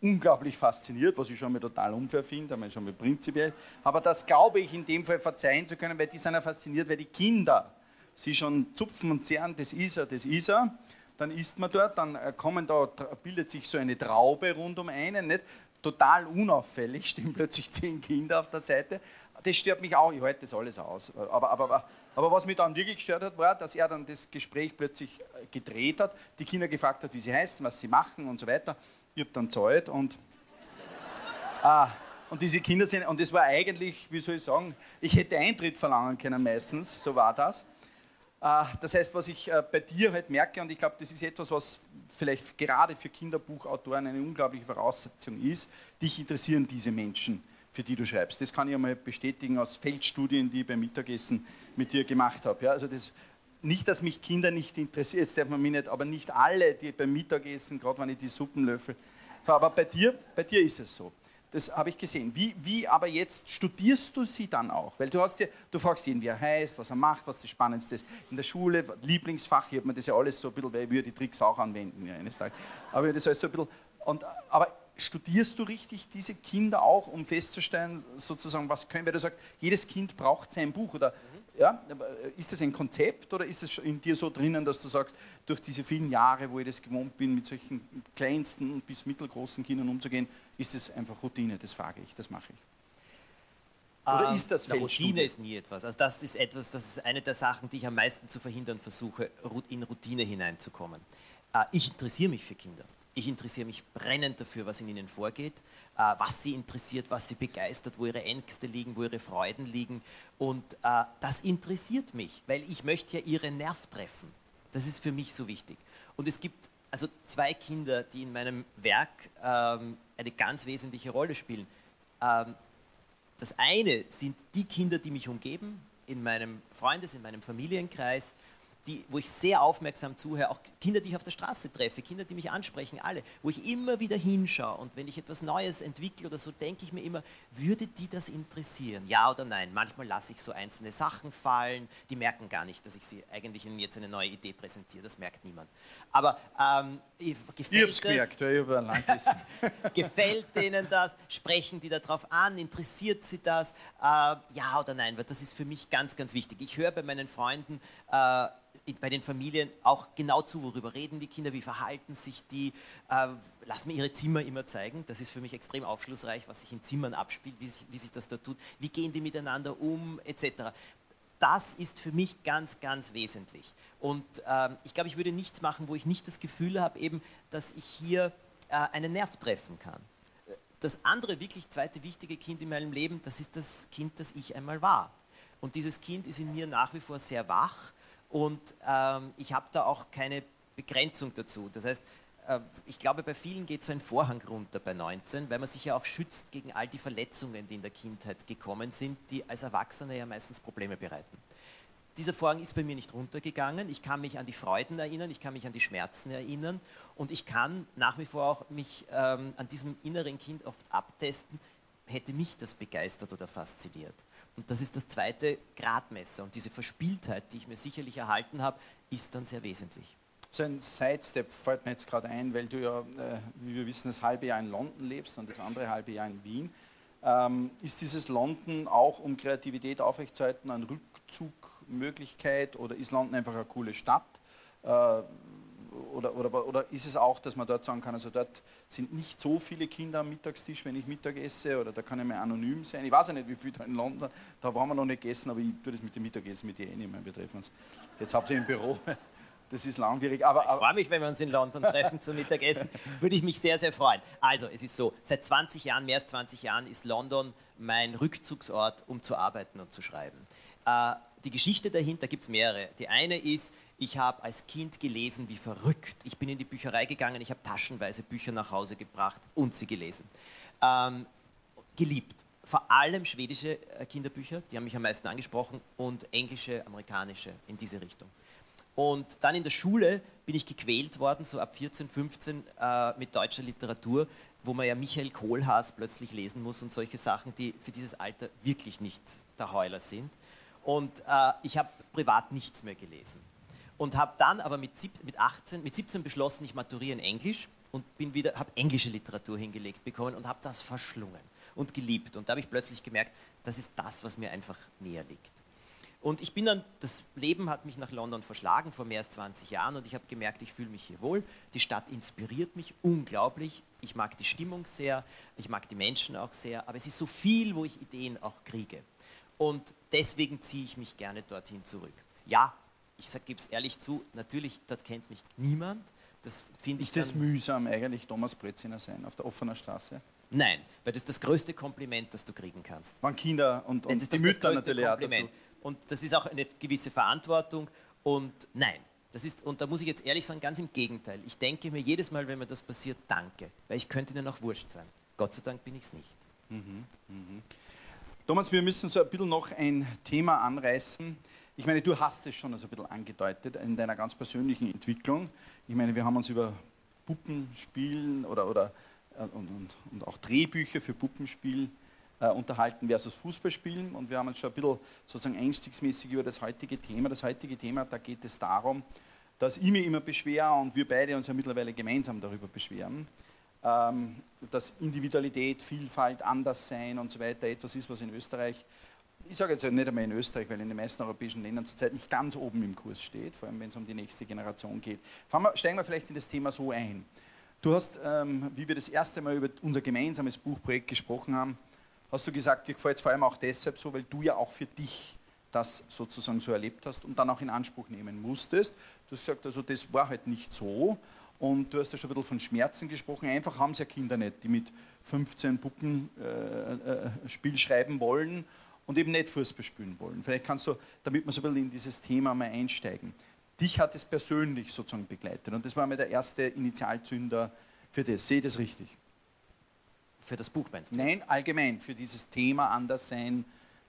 unglaublich fasziniert, was ich schon mal total unfair finde, einmal schon mal prinzipiell. Aber das glaube ich in dem Fall verzeihen zu können, weil die sind ja fasziniert, weil die Kinder sie schon zupfen und zehren, das ist er, das ist er. Dann isst man dort, dann äh, kommen da, bildet sich so eine Traube rund um einen, nicht? total unauffällig, stehen plötzlich zehn Kinder auf der Seite. Das stört mich auch, ich halte das alles aus. Aber, aber, aber, aber was mich dann wirklich gestört hat, war, dass er dann das Gespräch plötzlich äh, gedreht hat, die Kinder gefragt hat, wie sie heißen, was sie machen und so weiter. Ich habe dann zahlt und, ah, und diese Kinder sind, und das war eigentlich, wie soll ich sagen, ich hätte Eintritt verlangen können meistens, so war das. Äh, Das heißt, was ich äh, bei dir halt merke, und ich glaube, das ist etwas, was vielleicht gerade für Kinderbuchautoren eine unglaubliche Voraussetzung ist, dich interessieren diese Menschen, für die du schreibst. Das kann ich einmal bestätigen aus Feldstudien, die ich beim Mittagessen mit dir gemacht habe. Ja, also das, nicht, dass mich Kinder nicht interessieren, jetzt darf man mich nicht, aber nicht alle, die beim Mittagessen, gerade wenn ich die Suppen löffel, aber bei dir, bei dir ist es so. Das habe ich gesehen. Wie, wie aber jetzt studierst du sie dann auch? Weil du hast ja, du fragst ihn, wie er heißt, was er macht, was das Spannendste ist. In der Schule, Lieblingsfach, hier hat man das ja alles so ein bisschen, weil ich würde die Tricks auch anwenden ja, eines Tages. Aber das alles so ein bisschen. Und, aber studierst du richtig diese Kinder auch, um festzustellen, sozusagen, was können, weil du sagst, jedes Kind braucht sein Buch oder Ja, ist das ein Konzept oder ist es in dir so drinnen, dass du sagst, durch diese vielen Jahre, wo ich das gewohnt bin, mit solchen kleinsten bis mittelgroßen Kindern umzugehen, ist es einfach Routine, das frage ich, das mache ich. Oder ähm, ist das Routine ist nie etwas. Also das ist etwas, das ist eine der Sachen, die ich am meisten zu verhindern versuche, in Routine hineinzukommen. Äh, ich interessiere mich für Kinder. Ich interessiere mich brennend dafür, was in ihnen vorgeht, äh, was sie interessiert, was sie begeistert, wo ihre Ängste liegen, wo ihre Freuden liegen. Und äh, das interessiert mich, weil ich möchte ja ihre Nerv treffen. Das ist für mich so wichtig. Und es gibt also zwei Kinder, die in meinem Werk ähm, eine ganz wesentliche Rolle spielen. Ähm, das eine sind die Kinder, die mich umgeben, in meinem Freundes-, in meinem Familienkreis, die, wo ich sehr aufmerksam zuhöre, auch Kinder, die ich auf der Straße treffe, Kinder, die mich ansprechen, alle, wo ich immer wieder hinschaue und wenn ich etwas Neues entwickle oder so, denke ich mir immer, würde die das interessieren? Ja oder nein? Manchmal lasse ich so einzelne Sachen fallen, die merken gar nicht, dass ich sie eigentlich ihnen jetzt eine neue Idee präsentiere, das merkt niemand. Aber ähm, gefällt ich gemerkt, ja, über lang gefällt denen das? Sprechen die darauf an? Interessiert sie das? Äh, ja oder nein? Weil das ist für mich ganz, ganz wichtig. Ich höre bei meinen Freunden, äh, bei den Familien auch genau zu, worüber reden die Kinder, wie verhalten sich die. Äh, lass mir ihre Zimmer immer zeigen. Das ist für mich extrem aufschlussreich, was sich in Zimmern abspielt, wie sich, wie sich das da tut. Wie gehen die miteinander um, etc. Das ist für mich ganz, ganz wesentlich. Und ähm, ich glaube, ich würde nichts machen, wo ich nicht das Gefühl habe, eben, dass ich hier äh, einen Nerv treffen kann. Das andere wirklich zweite wichtige Kind in meinem Leben, das ist das Kind, das ich einmal war. Und dieses Kind ist in mir nach wie vor sehr wach und ähm, ich habe da auch keine Begrenzung dazu. Das heißt, äh, ich glaube, bei vielen geht so ein Vorhang runter bei 19, weil man sich ja auch schützt gegen all die Verletzungen, die in der Kindheit gekommen sind, die als Erwachsene ja meistens Probleme bereiten. Dieser Vorhang ist bei mir nicht runtergegangen. Ich kann mich an die Freuden erinnern, ich kann mich an die Schmerzen erinnern und ich kann nach wie vor auch mich ähm, an diesem inneren Kind oft abtesten, hätte mich das begeistert oder fasziniert. Und das ist das zweite Gradmesser. Und diese Verspieltheit, die ich mir sicherlich erhalten habe, ist dann sehr wesentlich. So ein Sidestep fällt mir jetzt gerade ein, weil du ja, äh, wie wir wissen, das halbe Jahr in London lebst und das andere halbe Jahr in Wien. Ähm, ist dieses London auch, um Kreativität aufrechtzuerhalten, eine Rückzugmöglichkeit oder ist London einfach eine coole Stadt? Äh, oder, oder, oder ist es auch, dass man dort sagen kann, also dort sind nicht so viele Kinder am Mittagstisch, wenn ich Mittag esse, oder da kann ich mal anonym sein. Ich weiß ja nicht, wie viel da in London, da waren wir noch nicht gegessen, aber ich tue das mit dem Mittagessen mit dir eh nicht mehr. Wir treffen uns jetzt hauptsächlich im Büro. Das ist langwierig. Aber, aber ich freue mich, wenn wir uns in London treffen zum Mittagessen. Würde ich mich sehr, sehr freuen. Also, es ist so, seit 20 Jahren, mehr als 20 Jahren, ist London mein Rückzugsort, um zu arbeiten und zu schreiben. Äh, die Geschichte dahinter gibt es mehrere. Die eine ist, ich habe als Kind gelesen wie verrückt. Ich bin in die Bücherei gegangen, ich habe taschenweise Bücher nach Hause gebracht und sie gelesen. Ähm, geliebt. Vor allem schwedische äh, Kinderbücher, die haben mich am meisten angesprochen, und englische, amerikanische in diese Richtung. Und dann in der Schule bin ich gequält worden, so ab 14, 15, äh, mit deutscher Literatur, wo man ja Michael Kohlhaas plötzlich lesen muss und solche Sachen, die für dieses Alter wirklich nicht der Heuler sind. Und äh, ich habe privat nichts mehr gelesen und habe dann aber mit, mit, 18, mit 17 beschlossen, ich maturiere in Englisch und bin wieder, habe englische Literatur hingelegt bekommen und habe das verschlungen und geliebt. Und da habe ich plötzlich gemerkt, das ist das, was mir einfach näher liegt. Und ich bin dann, das Leben hat mich nach London verschlagen vor mehr als 20 Jahren und ich habe gemerkt, ich fühle mich hier wohl. Die Stadt inspiriert mich unglaublich. Ich mag die Stimmung sehr, ich mag die Menschen auch sehr, aber es ist so viel, wo ich Ideen auch kriege. Und deswegen ziehe ich mich gerne dorthin zurück. Ja, ich gebe es ehrlich zu, natürlich, dort kennt mich niemand. Das finde ich Ist das mühsam eigentlich, Thomas Breziner sein, auf der offenen Straße? Nein, weil das ist das größte Kompliment, das du kriegen kannst. Waren Kinder und, und das ist die Mütter natürlich Kompliment. auch Und das ist auch eine gewisse Verantwortung. Und nein, das ist, und da muss ich jetzt ehrlich sagen, ganz im Gegenteil. Ich denke mir jedes Mal, wenn mir das passiert, danke, weil ich könnte ihnen auch wurscht sein. Gott sei Dank bin ich es nicht. Mhm, mh. Thomas, wir müssen so ein bisschen noch ein Thema anreißen, ich meine, du hast es schon so ein bisschen angedeutet in deiner ganz persönlichen Entwicklung. Ich meine, wir haben uns über Puppenspielen oder, oder äh, und, und, und, auch Drehbücher für Puppenspiel äh, unterhalten versus Fußballspielen und wir haben uns schon ein bisschen sozusagen einstiegsmäßig über das heutige Thema. Das heutige Thema, da geht es darum, dass ich mich immer beschwere und wir beide uns ja mittlerweile gemeinsam darüber beschweren, ähm, dass Individualität, Vielfalt, Anderssein und so weiter etwas ist, was in Österreich ich sage jetzt nicht einmal in Österreich, weil in den meisten europäischen Ländern zurzeit nicht ganz oben im Kurs steht, vor allem wenn es um die nächste Generation geht. Wir, steigen wir vielleicht in das Thema so ein. Du hast, ähm, wie wir das erste Mal über unser gemeinsames Buchprojekt gesprochen haben, hast du gesagt, dir gefällt es vor allem auch deshalb so, weil du ja auch für dich das sozusagen so erlebt hast und dann auch in Anspruch nehmen musstest. Du hast gesagt, also das war halt nicht so. Und du hast ja schon ein bisschen von Schmerzen gesprochen. Einfach haben es ja Kinder nicht, die mit 15 Puppen äh, äh, Spiel schreiben wollen und eben nicht Fußball spielen wollen. Vielleicht kannst du, damit wir so ein bisschen in dieses Thema mal einsteigen. Dich hat es persönlich sozusagen begleitet und das war mir der erste Initialzünder für das. Sehe das richtig? Für das Buch meinst du? Nein, allgemein, für dieses Thema Anderssein,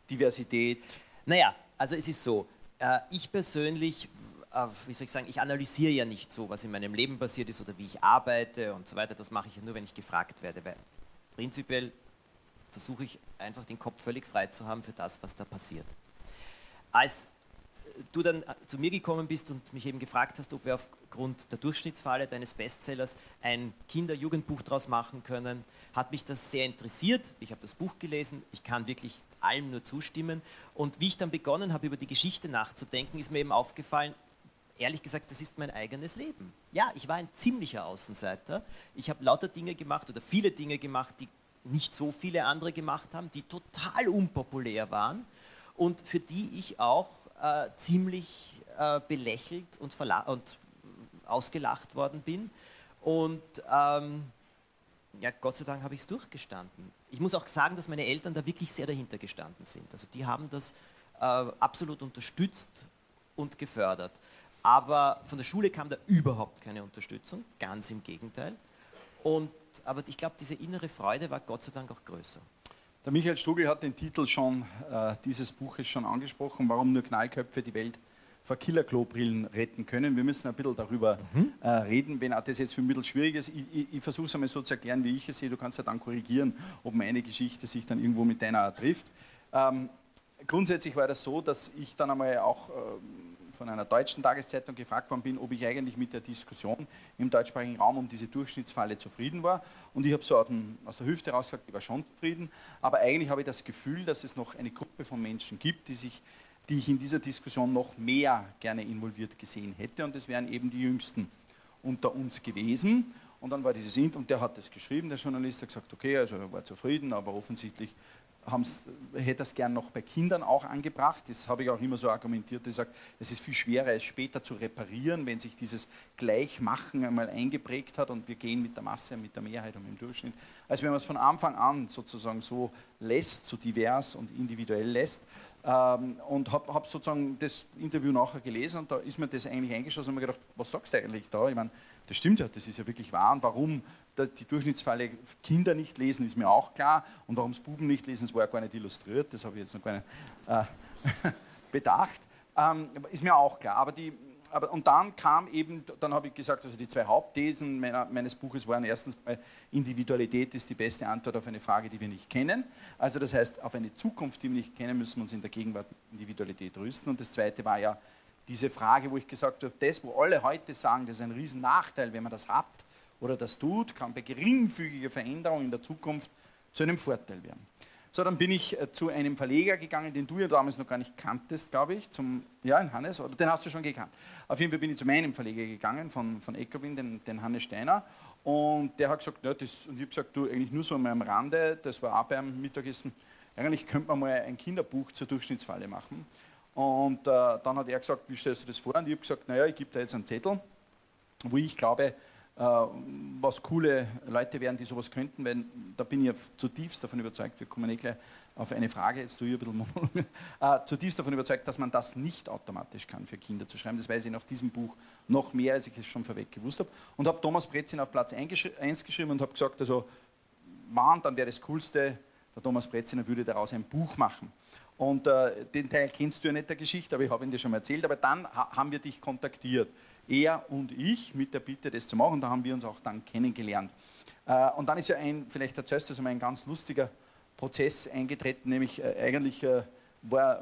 Diversität. Naja, also es ist so, äh, ich persönlich, äh, wie soll ich sagen, ich analysiere ja nicht so, was in meinem Leben passiert ist oder wie ich arbeite und so weiter. Das mache ich ja nur, wenn ich gefragt werde, weil prinzipiell versuche ich einfach den Kopf völlig frei zu haben für das, was da passiert. Als du dann zu mir gekommen bist und mich eben gefragt hast, ob wir aufgrund der Durchschnittsfalle deines Bestsellers ein Kinder-Jugendbuch daraus machen können, hat mich das sehr interessiert. Ich habe das Buch gelesen, ich kann wirklich allem nur zustimmen. Und wie ich dann begonnen habe, über die Geschichte nachzudenken, ist mir eben aufgefallen, ehrlich gesagt, das ist mein eigenes Leben. Ja, ich war ein ziemlicher Außenseiter. Ich habe lauter Dinge gemacht oder viele Dinge gemacht, die nicht so viele andere gemacht haben, die total unpopulär waren und für die ich auch äh, ziemlich äh, belächelt und, und, ausgelacht worden bin. Und ähm, ja, Gott sei Dank habe ich es durchgestanden. Ich muss auch sagen, dass meine Eltern da wirklich sehr dahinter gestanden sind. Also die haben das äh, absolut unterstützt und gefördert. Aber von der Schule kam da überhaupt keine Unterstützung, ganz im Gegenteil. Und, aber ich glaube, diese innere Freude war Gott sei Dank auch größer. Der Michael Stugel hat den Titel schon äh, dieses Buches schon angesprochen, warum nur Knallköpfe die Welt vor Killerklobrillen retten können. Wir müssen ein bisschen darüber mhm. äh, reden, wenn auch das jetzt für ein bisschen schwierig ist. Ich, ich, ich versuche es einmal so zu erklären, wie ich es sehe. Du kannst ja dann korrigieren, ob meine Geschichte sich dann irgendwo mit deiner trifft. Ähm, grundsätzlich war das so, dass ich dann einmal auch äh, von einer deutschen Tageszeitung gefragt worden bin, ob ich eigentlich mit der Diskussion im deutschsprachigen Raum um diese Durchschnittsfalle zufrieden war. Und ich habe so aus, der Hüfte raus gesagt, ich war schon zufrieden. Aber eigentlich habe ich das Gefühl, dass es noch eine Gruppe von Menschen gibt, die, sich, die ich in dieser Diskussion noch mehr gerne involviert gesehen hätte. Und das wären eben die Jüngsten unter uns gewesen. Und dann war dieses Int und der hat das geschrieben, der Journalist hat gesagt, okay, also er war zufrieden, aber offensichtlich hätte das gern noch bei Kindern auch angebracht. Das habe ich auch immer so argumentiert. Ich sage, es ist viel schwerer, es später zu reparieren, wenn sich dieses Gleichmachen einmal eingeprägt hat und wir gehen mit der Masse, mit der Mehrheit und im Durchschnitt, als wenn man es von Anfang an sozusagen so lässt, so divers und individuell lässt. Ähm, und habe hab sozusagen das Interview nachher gelesen und da ist mir das eigentlich eingeschossen und mir gedacht, was sagst du eigentlich da? Ich meine, das stimmt ja, das ist ja wirklich wahr. Und warum die Durchschnittsfalle Kinder nicht lesen, ist mir auch klar. Und warum es Buben nicht lesen, das war ja gar nicht illustriert, das habe ich jetzt noch gar nicht äh, bedacht. Ähm, ist mir auch klar. Aber die, aber, und dann kam eben, dann habe ich gesagt, also die zwei Hauptthesen meiner, meines Buches waren erstens Individualität ist die beste Antwort auf eine Frage, die wir nicht kennen. Also das heißt, auf eine Zukunft, die wir nicht kennen, müssen wir uns in der Gegenwart Individualität rüsten. Und das zweite war ja diese Frage, wo ich gesagt habe, das, wo alle heute sagen, das ist ein Riesennachteil, wenn man das hat, oder das tut, kann bei geringfügiger Veränderung in der Zukunft zu einem Vorteil werden. So, dann bin ich äh, zu einem Verleger gegangen, den du ja damals noch gar nicht kanntest, glaube ich, zum, ja, in Hannes, oder den hast du schon gekannt. Auf jeden Fall bin ich zu meinem Verleger gegangen, von, von Eckerwin, den, den Hannes Steiner, und der hat gesagt, ja, das, und ich habe gesagt, du, eigentlich nur so am Rande, das war auch beim Mittagessen, eigentlich könnte man mal ein Kinderbuch zur Durchschnittsfalle machen. Und äh, dann hat er gesagt, wie stellst du das vor? Und ich habe gesagt, naja, ich gebe da jetzt einen Zettel, wo ich glaube, was coole Leute wären, die sowas könnten, weil da bin ich zutiefst davon überzeugt, wir kommen eh gleich auf eine Frage, jetzt tue ich ein bisschen äh, zutiefst davon überzeugt, dass man das nicht automatisch kann für Kinder zu schreiben. Das weiß ich nach diesem Buch noch mehr, als ich es schon vorweg gewusst habe. Und habe Thomas Brezin auf Platz 1 geschrieben und habe gesagt, also, Mann, dann wäre das Coolste, der Thomas Breziner würde daraus ein Buch machen. Und äh, den Teil kennst du ja nicht der Geschichte, aber ich habe ihn dir schon mal erzählt. Aber dann ha haben wir dich kontaktiert er und ich mit der Bitte, das zu machen. Da haben wir uns auch dann kennengelernt. Äh, und dann ist ja ein, vielleicht erzählst du es mal, ein ganz lustiger Prozess eingetreten, nämlich äh, eigentlich äh, war,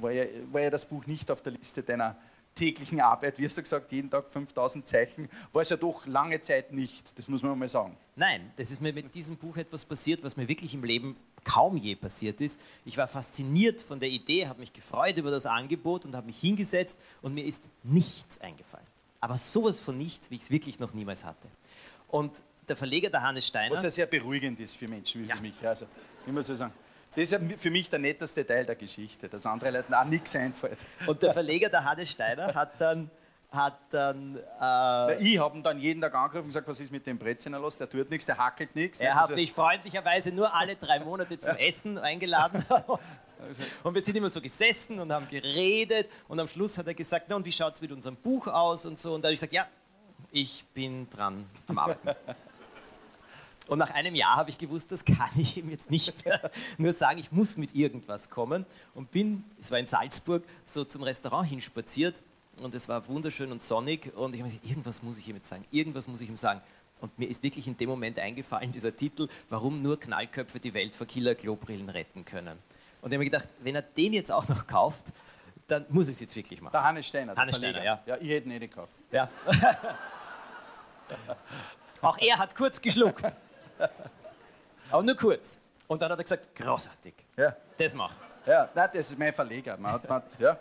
war, ja, war ja das Buch nicht auf der Liste deiner täglichen Arbeit, wie hast du gesagt, jeden Tag 5000 Zeichen, war es ja doch lange Zeit nicht, das muss man mal sagen. Nein, das ist mir mit diesem Buch etwas passiert, was mir wirklich im Leben kaum je passiert ist. Ich war fasziniert von der Idee, habe mich gefreut über das Angebot und habe mich hingesetzt und mir ist nichts eingefallen. Aber sowas von nichts, wie ich es wirklich noch niemals hatte. Und der Verleger, der Hannes Steiner. Was ja sehr beruhigend ist für Menschen wie ja. für mich. Also, ich muss so sagen. Das ist ja für mich der netteste Teil der Geschichte, dass andere Leuten auch nichts einfällt. Und der Verleger, der Hannes Steiner, hat dann. Hat dann äh, ich habe ihn dann jeden Tag angerufen und gesagt, was ist mit dem Breziner los? Der tut nichts, der hackelt nichts. Er hat mich freundlicherweise nur alle drei Monate zum Essen eingeladen. Und wir sind immer so gesessen und haben geredet und am Schluss hat er gesagt, na und wie schaut es mit unserem Buch aus und so. Und da habe ich gesagt, ja, ich bin dran am Arbeiten. Und nach einem Jahr habe ich gewusst, das kann ich ihm jetzt nicht mehr nur sagen, ich muss mit irgendwas kommen. Und bin, es war in Salzburg, so zum Restaurant hinspaziert und es war wunderschön und sonnig und ich habe gesagt, irgendwas muss ich ihm jetzt sagen, irgendwas muss ich ihm sagen. Und mir ist wirklich in dem Moment eingefallen, dieser Titel, warum nur Knallköpfe die Welt vor Killer-Klobrillen retten können. Und ich habe mir gedacht, wenn er den jetzt auch noch kauft, dann muss ich es jetzt wirklich machen. Der Hannes Steiner. Hannes Steiner, ja. Ja, ich hätte ihn eh nicht gekauft. Ja. auch er hat kurz geschluckt. Aber nur kurz. Und dann hat er gesagt, großartig. Ja. Das mach. Ja, nein, das ist mein Verleger. Man hat, man hat, ja.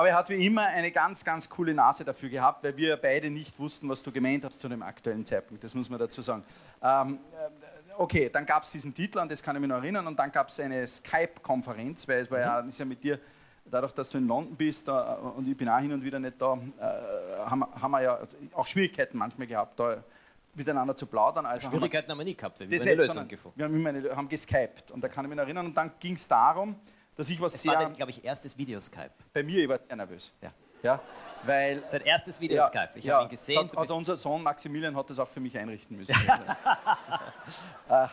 Aber er hat wie immer eine ganz, ganz coole Nase dafür gehabt, weil wir beide nicht wussten, was du gemeint hast zu dem aktuellen Zeitpunkt. Das muss man dazu sagen. Ähm, äh, okay, dann gab es diesen Titel, an das kann ich mich noch erinnern, und dann gab es eine Skype-Konferenz, weil es war ja, mhm. ist ja mit dir, dadurch, dass du in London bist da, und ich bin auch hin und wieder nicht da, äh, haben, haben wir ja auch Schwierigkeiten manchmal gehabt, da miteinander zu plaudern. Also Schwierigkeiten haben wir, haben wir nie gehabt, wir haben eine Lösung gefunden. Wir haben, eine, haben geskypt und da kann ich mich noch erinnern. Und dann ging es darum, dass ich was es sehr... war, glaube ich, erstes Video-Skype. Bei mir, ich war sehr nervös. Ja. ja weil, Sein erstes Video-Skype. Ich ja, habe ihn gesehen. Hat, also unser Sohn Maximilian hat das auch für mich einrichten müssen. ah,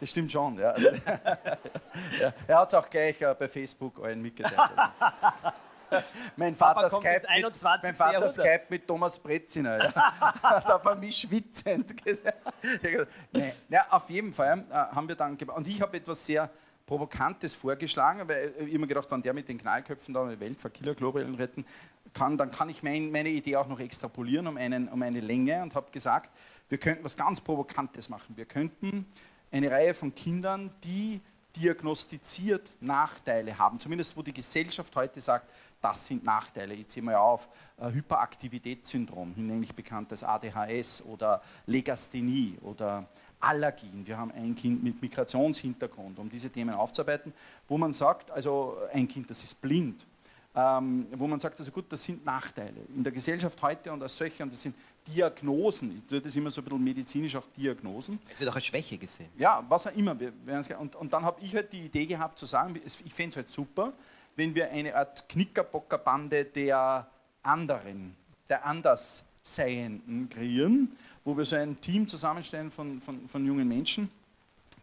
das stimmt schon, ja. ja er hat es auch gleich äh, bei Facebook allen mitgeteilt. mein Vater, Skype mit, mein Vater Skype mit Thomas Breziner. Ja. da war mich schwitzend gesagt. ja, auf jeden Fall äh, haben wir dann. Und ich habe etwas sehr Provokantes vorgeschlagen, weil ich immer gedacht, wenn der mit den Knallköpfen da eine Welt vor Killer-Globrillen retten kann, dann kann ich mein, meine Idee auch noch extrapolieren um, einen, um eine Länge und habe gesagt, wir könnten was ganz Provokantes machen. Wir könnten eine Reihe von Kindern, die diagnostiziert Nachteile haben, zumindest wo die Gesellschaft heute sagt, das sind Nachteile. Ich zähle mal auf, äh, Hyperaktivitätssyndrom, nämlich bekannt als ADHS oder Legasthenie oder Allergien. Wir haben ein Kind mit Migrationshintergrund, um diese Themen aufzuarbeiten, wo man sagt, also ein Kind, das ist blind, ähm, wo man sagt, also gut, das sind Nachteile in der Gesellschaft heute und als solche, und das sind Diagnosen. Ich tue das immer so ein bisschen medizinisch auch Diagnosen. Es wird auch als Schwäche gesehen. Ja, was auch immer. Und, und dann habe ich halt die Idee gehabt zu sagen, ich fände es halt super, wenn wir eine Art Knickerbockerbande der anderen, der Andersseienden kreieren, wo wir so ein Team zusammenstellen von, von, von jungen Menschen,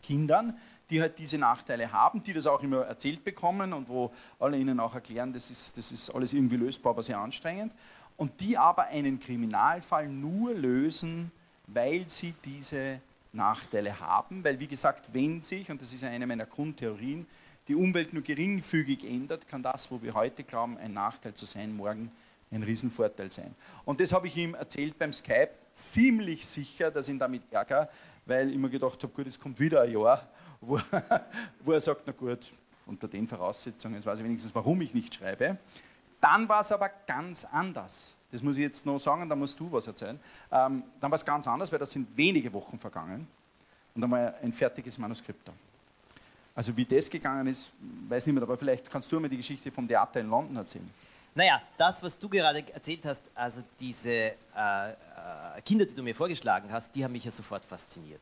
Kindern, die halt diese Nachteile haben, die das auch immer erzählt bekommen und wo alle ihnen auch erklären, das ist, das ist alles irgendwie lösbar, aber sehr anstrengend. Und die aber einen Kriminalfall nur lösen, weil sie diese Nachteile haben. Weil, wie gesagt, wenn sich, und das ist ja eine meiner Grundtheorien, die Umwelt nur geringfügig ändert, kann das, wo wir heute glauben, ein Nachteil zu sein, morgen ein Riesenvorteil sein. Und das habe ich ihm erzählt beim Skype, ziemlich sicher, dass ich ihn damit ärgere, weil ich mir gedacht habe, gut, es kommt wieder ein Jahr, wo, wo er sagt, na gut, unter den Voraussetzungen, jetzt weiß ich wenigstens, warum ich nicht schreibe. Dann war es aber ganz anders. Das muss ich jetzt noch sagen, da musst du was erzählen. Ähm, dann war es ganz anders, weil da sind wenige Wochen vergangen und dann war ein fertiges Manuskript da. Also wie das gegangen ist, weiß mehr, aber vielleicht kannst du mir die Geschichte vom Theater in London erzählen. Naja, das, was du gerade erzählt hast, also diese äh, äh, Kinder, die du mir vorgeschlagen hast, die haben mich ja sofort fasziniert.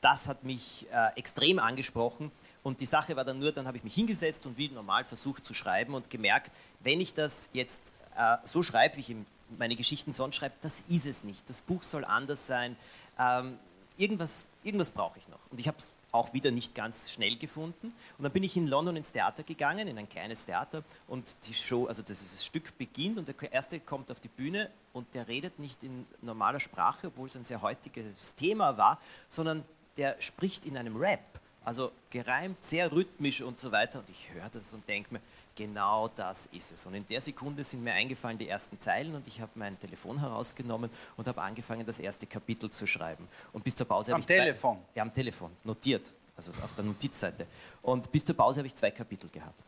Das hat mich äh, extrem angesprochen und die Sache war dann nur, dann habe ich mich hingesetzt und wie normal versucht zu schreiben und gemerkt, wenn ich das jetzt äh, so schreibe, wie ich meine Geschichten sonst schreibe, das ist es nicht. Das Buch soll anders sein. Ähm, irgendwas irgendwas brauche ich noch. Und ich habe es auch wieder nicht ganz schnell gefunden. Und dann bin ich in London ins Theater gegangen, in ein kleines Theater, und die Show, also das, Stück beginnt und der erste kommt auf die Bühne und der redet nicht in normaler Sprache, obwohl es ein sehr heutiges Thema war, sondern der spricht in einem Rap, also gereimt, sehr rhythmisch und so weiter. Und ich höre das und denke mir, genau das ist es. Und in der Sekunde sind mir eingefallen die ersten Zeilen und ich habe mein Telefon herausgenommen und habe angefangen, das erste Kapitel zu schreiben. Und bis zur Pause habe ich... Telefon? ja, am Telefon, notiert. also auf der Notizseite. Und bis zur Pause habe ich zwei Kapitel gehabt.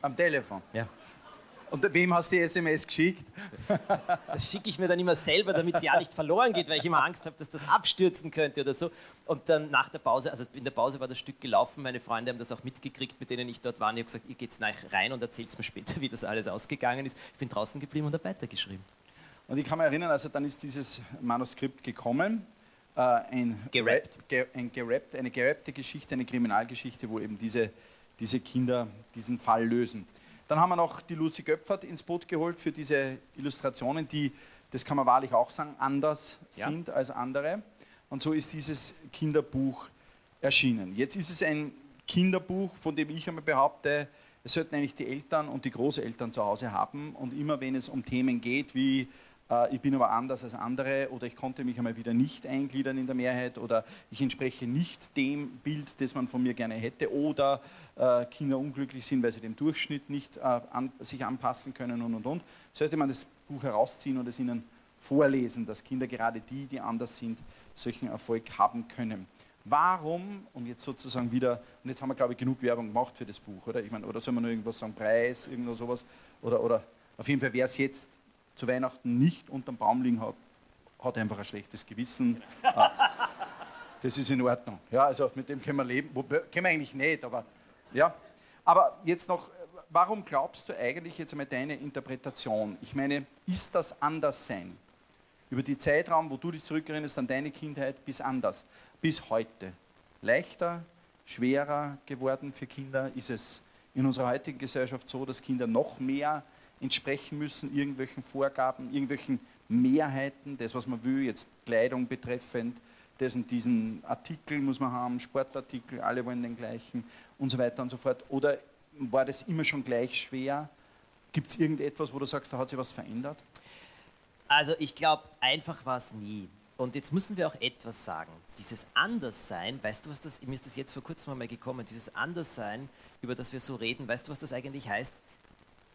Am Telefon. Ja. Und wem hast du die SMS geschickt? Das schicke ich mir dann immer selber, damit es ja nicht verloren geht, weil ich immer Angst habe, dass das abstürzen könnte oder so. Und dann nach der Pause, also in der Pause war das Stück gelaufen, meine Freunde haben das auch mitgekriegt, mit denen ich dort war. Und ich habe gesagt, ihr geht rein und erzählt mir später, wie das alles ausgegangen ist. Ich bin draußen geblieben und habe weitergeschrieben. Und ich kann mich erinnern, also dann ist dieses Manuskript gekommen. Äh, ein, Gerappt. Ge ein gerappt, eine gerappte Geschichte, eine Kriminalgeschichte, wo eben diese, diese Kinder diesen Fall lösen. Dann haben wir noch die Lucy Göpfert ins Boot geholt für diese Illustrationen, die, das kann man wahrlich auch sagen, anders Ja. sind als andere. Und so ist dieses Kinderbuch erschienen. Jetzt ist es ein Kinderbuch, von dem ich einmal behaupte, es sollten eigentlich die Eltern und die Großeltern zu Hause haben. Und immer wenn es um Themen geht wie ich bin aber anders als andere oder ich konnte mich einmal wieder nicht eingliedern in der Mehrheit oder ich entspreche nicht dem Bild, das man von mir gerne hätte oder äh, Kinder unglücklich sind, weil sie dem Durchschnitt nicht äh, an, sich anpassen können und und und, sollte man das Buch herausziehen und es ihnen vorlesen, dass Kinder gerade die, die anders sind, solchen Erfolg haben können. Warum, und jetzt sozusagen wieder, und jetzt haben wir glaube ich genug Werbung gemacht für das Buch, oder? Ich meine, oder soll man nur irgendwas sagen, Preis, irgendwo sowas, oder, oder auf jeden Fall, wer es jetzt zu Weihnachten nicht unterm Baum liegen hat, hat einfach ein schlechtes Gewissen. Ah, das ist in Ordnung. Ja, also mit dem können wir leben. Wo, können wir eigentlich nicht, aber ja. Aber jetzt noch, warum glaubst du eigentlich jetzt einmal deine Interpretation? Ich meine, ist das Anderssein? Über die Zeitraum, wo du dich zurückerinnerst an deine Kindheit, bis anders, bis heute. Leichter, schwerer geworden für Kinder? Ist es in unserer heutigen Gesellschaft so, dass Kinder noch mehr entsprechen müssen irgendwelchen Vorgaben, irgendwelchen Mehrheiten, das, was man will, jetzt Kleidung betreffend, das und diesen Artikel muss man haben, Sportartikel, alle wollen den gleichen und so weiter und so fort. Oder war das immer schon gleich schwer? Gibt es irgendetwas, wo du sagst, da hat sich was verändert? Also ich glaube, einfach war es nie. Und jetzt müssen wir auch etwas sagen. Dieses Anderssein, weißt du, was das, mir ist das jetzt vor kurzem einmal gekommen, dieses Anderssein, über das wir so reden, weißt du, was das eigentlich heißt?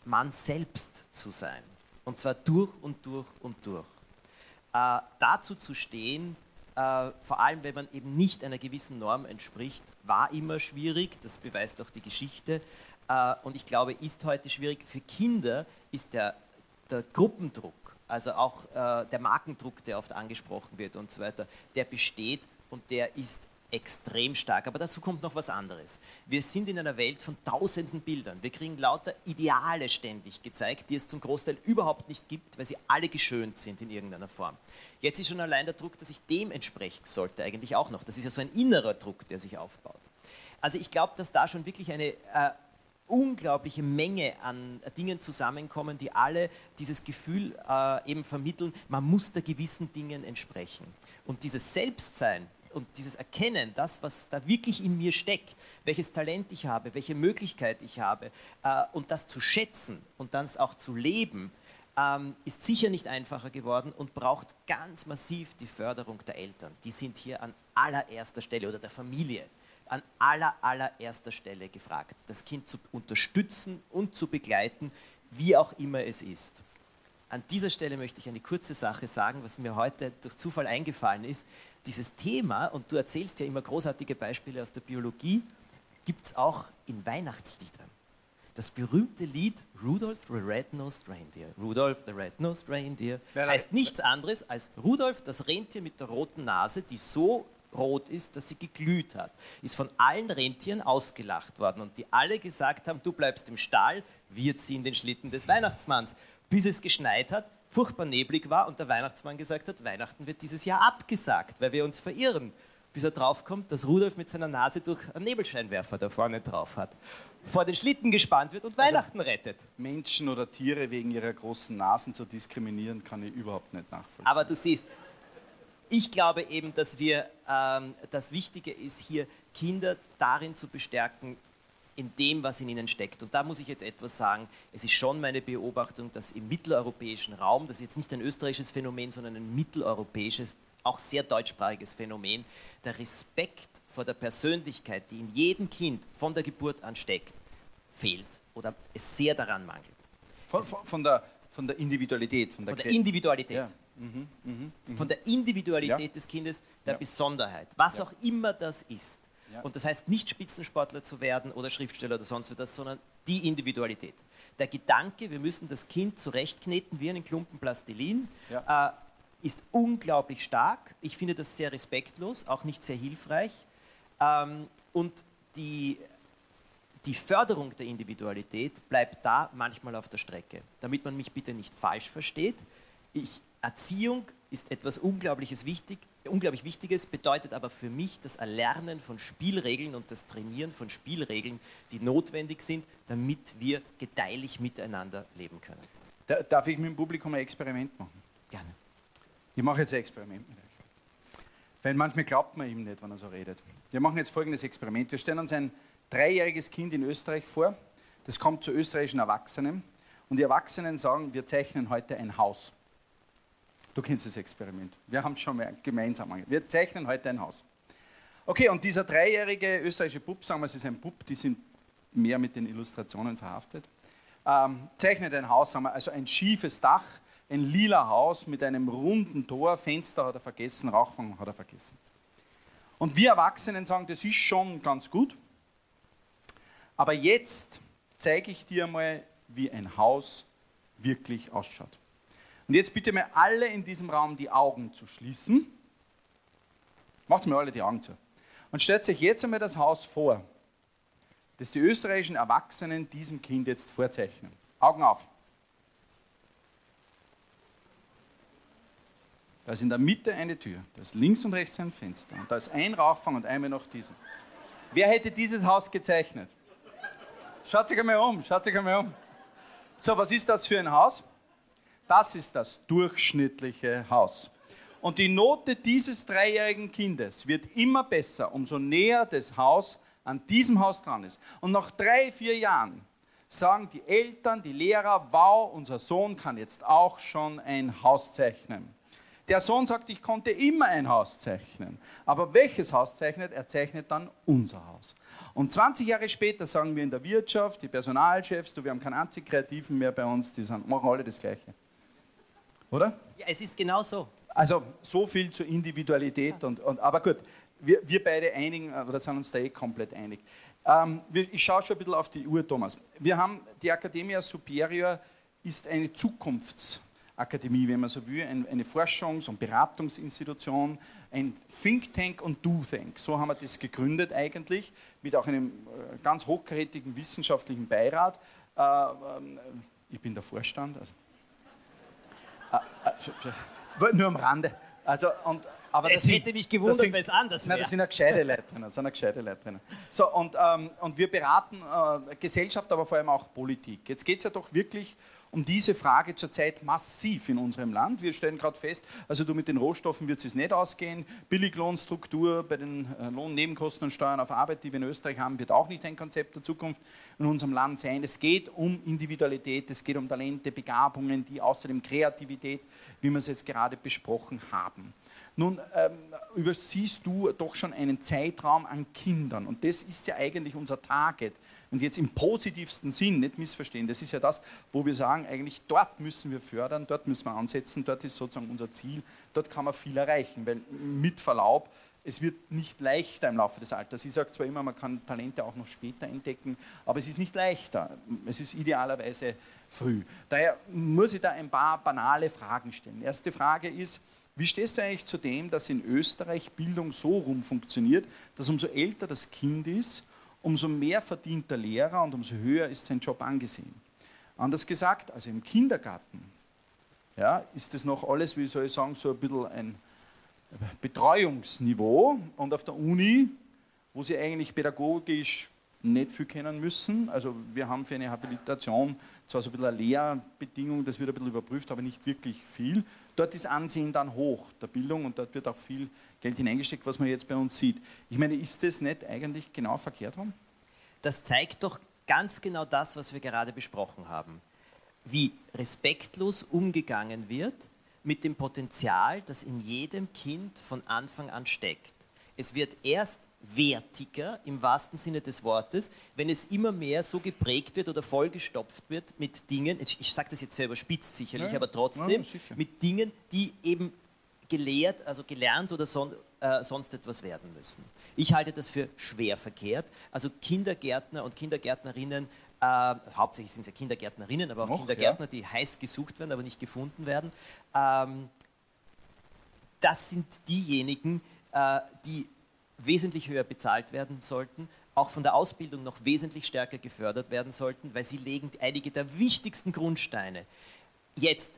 Man selbst zu sein. Und zwar durch und durch und durch. Äh, dazu zu stehen, äh, vor allem wenn man eben nicht einer gewissen Norm entspricht, war immer schwierig, das beweist auch die Geschichte. Äh, und ich glaube, ist heute schwierig. Für Kinder ist der, der Gruppendruck, also auch äh, der Markendruck, der oft angesprochen wird und so weiter, der besteht und der ist extrem stark. Aber dazu kommt noch was anderes. Wir sind in einer Welt von tausenden Bildern. Wir kriegen lauter Ideale ständig gezeigt, die es zum Großteil überhaupt nicht gibt, weil sie alle geschönt sind in irgendeiner Form. Jetzt ist schon allein der Druck, dass ich dem entsprechen sollte, eigentlich auch noch. Das ist ja so ein innerer Druck, der sich aufbaut. Also ich glaube, dass da schon wirklich eine äh, unglaubliche Menge an Dingen zusammenkommen, die alle dieses Gefühl äh, eben vermitteln, man muss da gewissen Dingen entsprechen. Und dieses Selbstsein und dieses Erkennen, das, was da wirklich in mir steckt, welches Talent ich habe, welche Möglichkeit ich habe, äh, und das zu schätzen und dann auch zu leben, ähm, ist sicher nicht einfacher geworden und braucht ganz massiv die Förderung der Eltern. Die sind hier an allererster Stelle oder der Familie an aller, allererster Stelle gefragt, das Kind zu unterstützen und zu begleiten, wie auch immer es ist. An dieser Stelle möchte ich eine kurze Sache sagen, was mir heute durch Zufall eingefallen ist. Dieses Thema, und du erzählst ja immer großartige Beispiele aus der Biologie, gibt es auch in Weihnachtsliedern. Das berühmte Lied Rudolph the Red-Nosed Reindeer. Rudolph the Red-Nosed Reindeer heißt nichts anderes als Rudolph, das Rentier mit der roten Nase, die so rot ist, dass sie geglüht hat. Ist von allen Rentieren ausgelacht worden und die alle gesagt haben, du bleibst im Stall, wir ziehen den Schlitten des Weihnachtsmanns. Bis es geschneit hat, furchtbar neblig war und der Weihnachtsmann gesagt hat, Weihnachten wird dieses Jahr abgesagt, weil wir uns verirren. Bis er draufkommt, dass Rudolf mit seiner Nase durch einen Nebelscheinwerfer da vorne drauf hat, vor den Schlitten gespannt wird und Weihnachten rettet. Menschen oder Tiere wegen ihrer großen Nasen zu diskriminieren, kann ich überhaupt nicht nachvollziehen. Aber du siehst, ich glaube eben, dass wir ähm, das Wichtige ist, hier Kinder darin zu bestärken, in dem, was in ihnen steckt. Und da muss ich jetzt etwas sagen. Es ist schon meine Beobachtung, dass im mitteleuropäischen Raum, das ist jetzt nicht ein österreichisches Phänomen, sondern ein mitteleuropäisches, auch sehr deutschsprachiges Phänomen, der Respekt vor der Persönlichkeit, die in jedem Kind von der Geburt an steckt, fehlt oder es sehr daran mangelt. von, von, der, von der Individualität. Von der, Von der Individualität. Ja. Von der Individualität Ja. des Kindes, der Ja. Besonderheit, was auch immer das ist. Ja. Und das heißt nicht Spitzensportler zu werden oder Schriftsteller oder sonst was, sondern die Individualität. Der Gedanke, wir müssen das Kind zurechtkneten wie einen Klumpen Plastilin, ja. äh, ist unglaublich stark. Ich finde das sehr respektlos, auch nicht sehr hilfreich. Ähm, und die, die Förderung der Individualität bleibt da manchmal auf der Strecke. Damit man mich bitte nicht falsch versteht. Ich, Erziehung ist etwas Unglaubliches wichtig, unglaublich Wichtiges, bedeutet aber für mich das Erlernen von Spielregeln und das Trainieren von Spielregeln, die notwendig sind, damit wir gedeihlich miteinander leben können. Darf ich mit dem Publikum ein Experiment machen? Gerne. Ich mache jetzt ein Experiment mit euch. Weil manchmal glaubt man ihm nicht, wenn er so redet. Wir machen jetzt folgendes Experiment. Wir stellen uns ein dreijähriges Kind in Österreich vor. Das kommt zu österreichischen Erwachsenen. Und die Erwachsenen sagen, wir zeichnen heute ein Haus. Du kennst das Experiment. Wir haben es schon mal gemeinsam angehört. Wir zeichnen heute ein Haus. Okay, und dieser dreijährige österreichische Bub, sagen wir, es ist ein Bub, die sind mehr mit den Illustrationen verhaftet, ähm, zeichnet ein Haus, sagen wir, also ein schiefes Dach, ein lila Haus mit einem runden Tor, Fenster hat er vergessen, Rauchfang hat er vergessen. Und wir Erwachsenen sagen, das ist schon ganz gut, aber jetzt zeige ich dir mal, wie ein Haus wirklich ausschaut. Und jetzt bitte mir alle in diesem Raum die Augen zu schließen. Macht mir alle die Augen zu. Und stellt euch jetzt einmal das Haus vor, das die österreichischen Erwachsenen diesem Kind jetzt vorzeichnen. Augen auf. Da ist in der Mitte eine Tür, da ist links und rechts ein Fenster und da ist ein Rauchfang und einmal noch diesen. Wer hätte dieses Haus gezeichnet? Schaut sich einmal um, schaut sich einmal um. So, was ist das für ein Haus? Das ist das durchschnittliche Haus. Und die Note dieses dreijährigen Kindes wird immer besser, umso näher das Haus an diesem Haus dran ist. Und nach drei, vier Jahren sagen die Eltern, die Lehrer, wow, unser Sohn kann jetzt auch schon ein Haus zeichnen. Der Sohn sagt, ich konnte immer ein Haus zeichnen. Aber welches Haus zeichnet? Er zeichnet dann unser Haus. Und 20 Jahre später sagen wir in der Wirtschaft, die Personalchefs, du, wir haben keinen einzigen Kreativen mehr bei uns, die sagen, machen alle das Gleiche. Oder? Ja, es ist genau so. Also so viel zur Individualität. Und, und, aber gut, wir, wir beide einigen, oder sind uns da eh komplett einig. Ähm, ich schaue schon ein bisschen auf die Uhr, Thomas. Wir haben, die Academia Superior ist eine Zukunftsakademie, wenn man so will, eine Forschungs- und Beratungsinstitution, ein Think Tank und Do Think. So haben wir das gegründet eigentlich, mit auch einem äh, ganz hochkarätigen wissenschaftlichen Beirat. Äh, ähm, ich bin der Vorstand, also nur am Rande. Also, und, aber es hätte mich gewundert, wenn es anders wäre. Nein, da sind ja gescheite Leute drin. Sind ja gescheite Leute drin. So, und, ähm, und wir beraten äh, Gesellschaft, aber vor allem auch Politik. Jetzt geht es ja doch wirklich um diese Frage zurzeit massiv in unserem Land. Wir stellen gerade fest, also du mit den Rohstoffen wird es nicht ausgehen. Billiglohnstruktur bei den äh, Lohnnebenkosten und Steuern auf Arbeit, die wir in Österreich haben, wird auch nicht ein Konzept der Zukunft in unserem Land sein. Es geht um Individualität, es geht um Talente, Begabungen, die außerdem Kreativität, wie wir es jetzt gerade besprochen haben. Nun ähm, übersiehst du doch schon einen Zeitraum an Kindern und das ist ja eigentlich unser Target und jetzt im positivsten Sinn, nicht missverstehen, das ist ja das, wo wir sagen, eigentlich dort müssen wir fördern, dort müssen wir ansetzen, dort ist sozusagen unser Ziel, dort kann man viel erreichen, weil mit Verlaub, es wird nicht leichter im Laufe des Alters. Ich sage zwar immer, man kann Talente auch noch später entdecken, aber es ist nicht leichter. Es ist idealerweise früh. Daher muss ich da ein paar banale Fragen stellen. Erste Frage ist, wie stehst du eigentlich zu dem, dass in Österreich Bildung so rum funktioniert, dass umso älter das Kind ist, umso mehr verdient der Lehrer und umso höher ist sein Job angesehen. Anders gesagt, also im Kindergarten ja, ist das noch alles, wie soll ich sagen, so ein bisschen ein Betreuungsniveau und auf der Uni, wo sie eigentlich pädagogisch nicht viel kennen müssen. Also wir haben für eine Habilitation zwar so ein bisschen eine Lehrbedingung, das wird ein bisschen überprüft, aber nicht wirklich viel. Dort ist Ansehen dann hoch der Bildung und dort wird auch viel Geld hineingesteckt, was man jetzt bei uns sieht. Ich meine, ist das nicht eigentlich genau verkehrt rum? Das zeigt doch ganz genau das, was wir gerade besprochen haben. Wie respektlos umgegangen wird mit dem Potenzial, das in jedem Kind von Anfang an steckt. Es wird erst wertiger im wahrsten Sinne des Wortes, wenn es immer mehr so geprägt wird oder vollgestopft wird mit Dingen, ich sage das jetzt sehr überspitzt sicherlich, ja, aber trotzdem ja, mit Dingen, die eben gelehrt, also gelernt oder so äh, sonst etwas werden müssen. Ich halte das für schwer verkehrt. Also Kindergärtner und Kindergärtnerinnen, äh, hauptsächlich sind es ja Kindergärtnerinnen, aber auch Noch, Kindergärtner, die heiß gesucht werden, aber nicht gefunden werden. Ähm, das sind diejenigen, äh, die wesentlich höher bezahlt werden sollten, auch von der Ausbildung noch wesentlich stärker gefördert werden sollten, weil sie legen einige der wichtigsten Grundsteine. Jetzt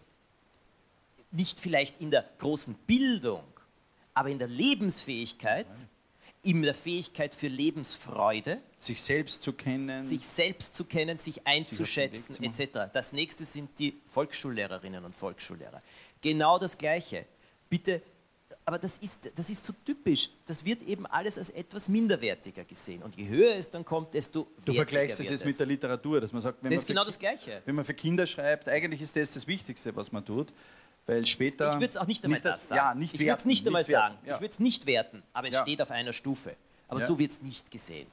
nicht vielleicht in der großen Bildung, aber in der Lebensfähigkeit, in der Fähigkeit für Lebensfreude, Sich selbst zu kennen. sich selbst zu kennen, sich einzuschätzen, etc. Das nächste sind die Volksschullehrerinnen und Volksschullehrer. Genau das Gleiche. Bitte, aber das ist, das ist so typisch. Das wird eben alles als etwas minderwertiger gesehen. Und je höher es dann kommt, desto du vergleichst wird jetzt mit der Literatur, dass man sagt, wenn, Das man ist genau das Gleiche. wenn man für Kinder schreibt, eigentlich ist das das Wichtigste, was man tut, weil später... Ich würde es auch nicht einmal das sagen. Ja, nicht ich würde es nicht einmal sagen. Ja. Ich würde es nicht werten, aber es Ja. steht auf einer Stufe. Aber Ja. so wird es nicht gesehen.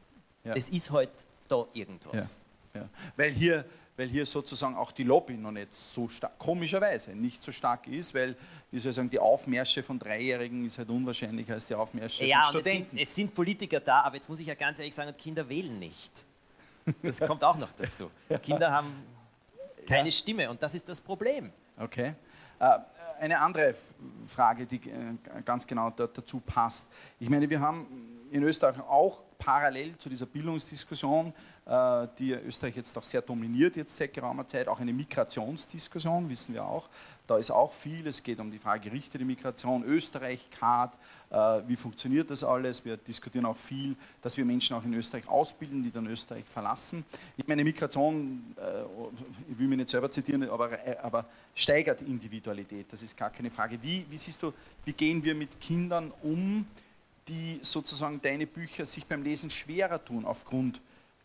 Ja. Das ist heute da Ja, irgendwas. ja. Weil, hier, weil hier sozusagen auch die Lobby noch nicht so stark, komischerweise nicht so stark ist, weil, wie soll ich sagen, die Aufmärsche von Dreijährigen ist halt unwahrscheinlicher als die Aufmärsche Ja, von und es sind, Studenten. es sind Politiker da, aber jetzt muss ich ja ganz ehrlich sagen, Kinder wählen nicht. Das kommt auch noch dazu. Kinder haben keine Stimme und das ist das Problem. Okay. Äh, Eine andere Frage, die äh, ganz genau da- dazu passt. Ich meine, wir haben in Österreich auch parallel zu dieser Bildungsdiskussion, äh, die Österreich jetzt auch sehr dominiert, jetzt seit geraumer Zeit, auch eine Migrationsdiskussion, wissen wir auch. Da ist auch viel, es geht um die Frage gerichtete Migration, Österreich, CARD, äh, wie funktioniert das alles. Wir diskutieren auch viel, dass wir Menschen auch in Österreich ausbilden, die dann Österreich verlassen. Ich meine, Migration, äh, ich will mich nicht selber zitieren, aber, aber steigert Individualität, das ist gar keine Frage. Wie, wie siehst du, wie gehen wir mit Kindern um, die sozusagen deine Bücher sich beim Lesen schwerer tun aufgrund,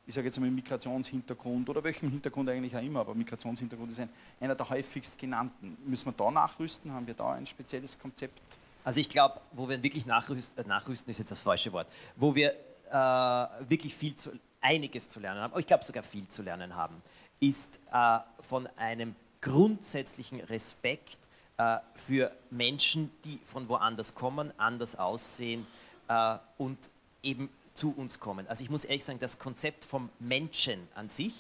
ich sage jetzt mal Migrationshintergrund oder welchem Hintergrund eigentlich auch immer, aber Migrationshintergrund ist ein, einer der häufigst genannten. Müssen wir da nachrüsten? Haben wir da ein spezielles Konzept? Also ich glaube, wo wir wirklich nachrüsten, äh, nachrüsten ist jetzt das falsche Wort, wo wir äh, wirklich viel zu, einiges zu lernen haben, ich glaube sogar viel zu lernen haben, ist äh, von einem grundsätzlichen Respekt äh, für Menschen, die von woanders kommen, anders aussehen äh, und eben zu uns kommen. Also ich muss ehrlich sagen, das Konzept vom Menschen an sich,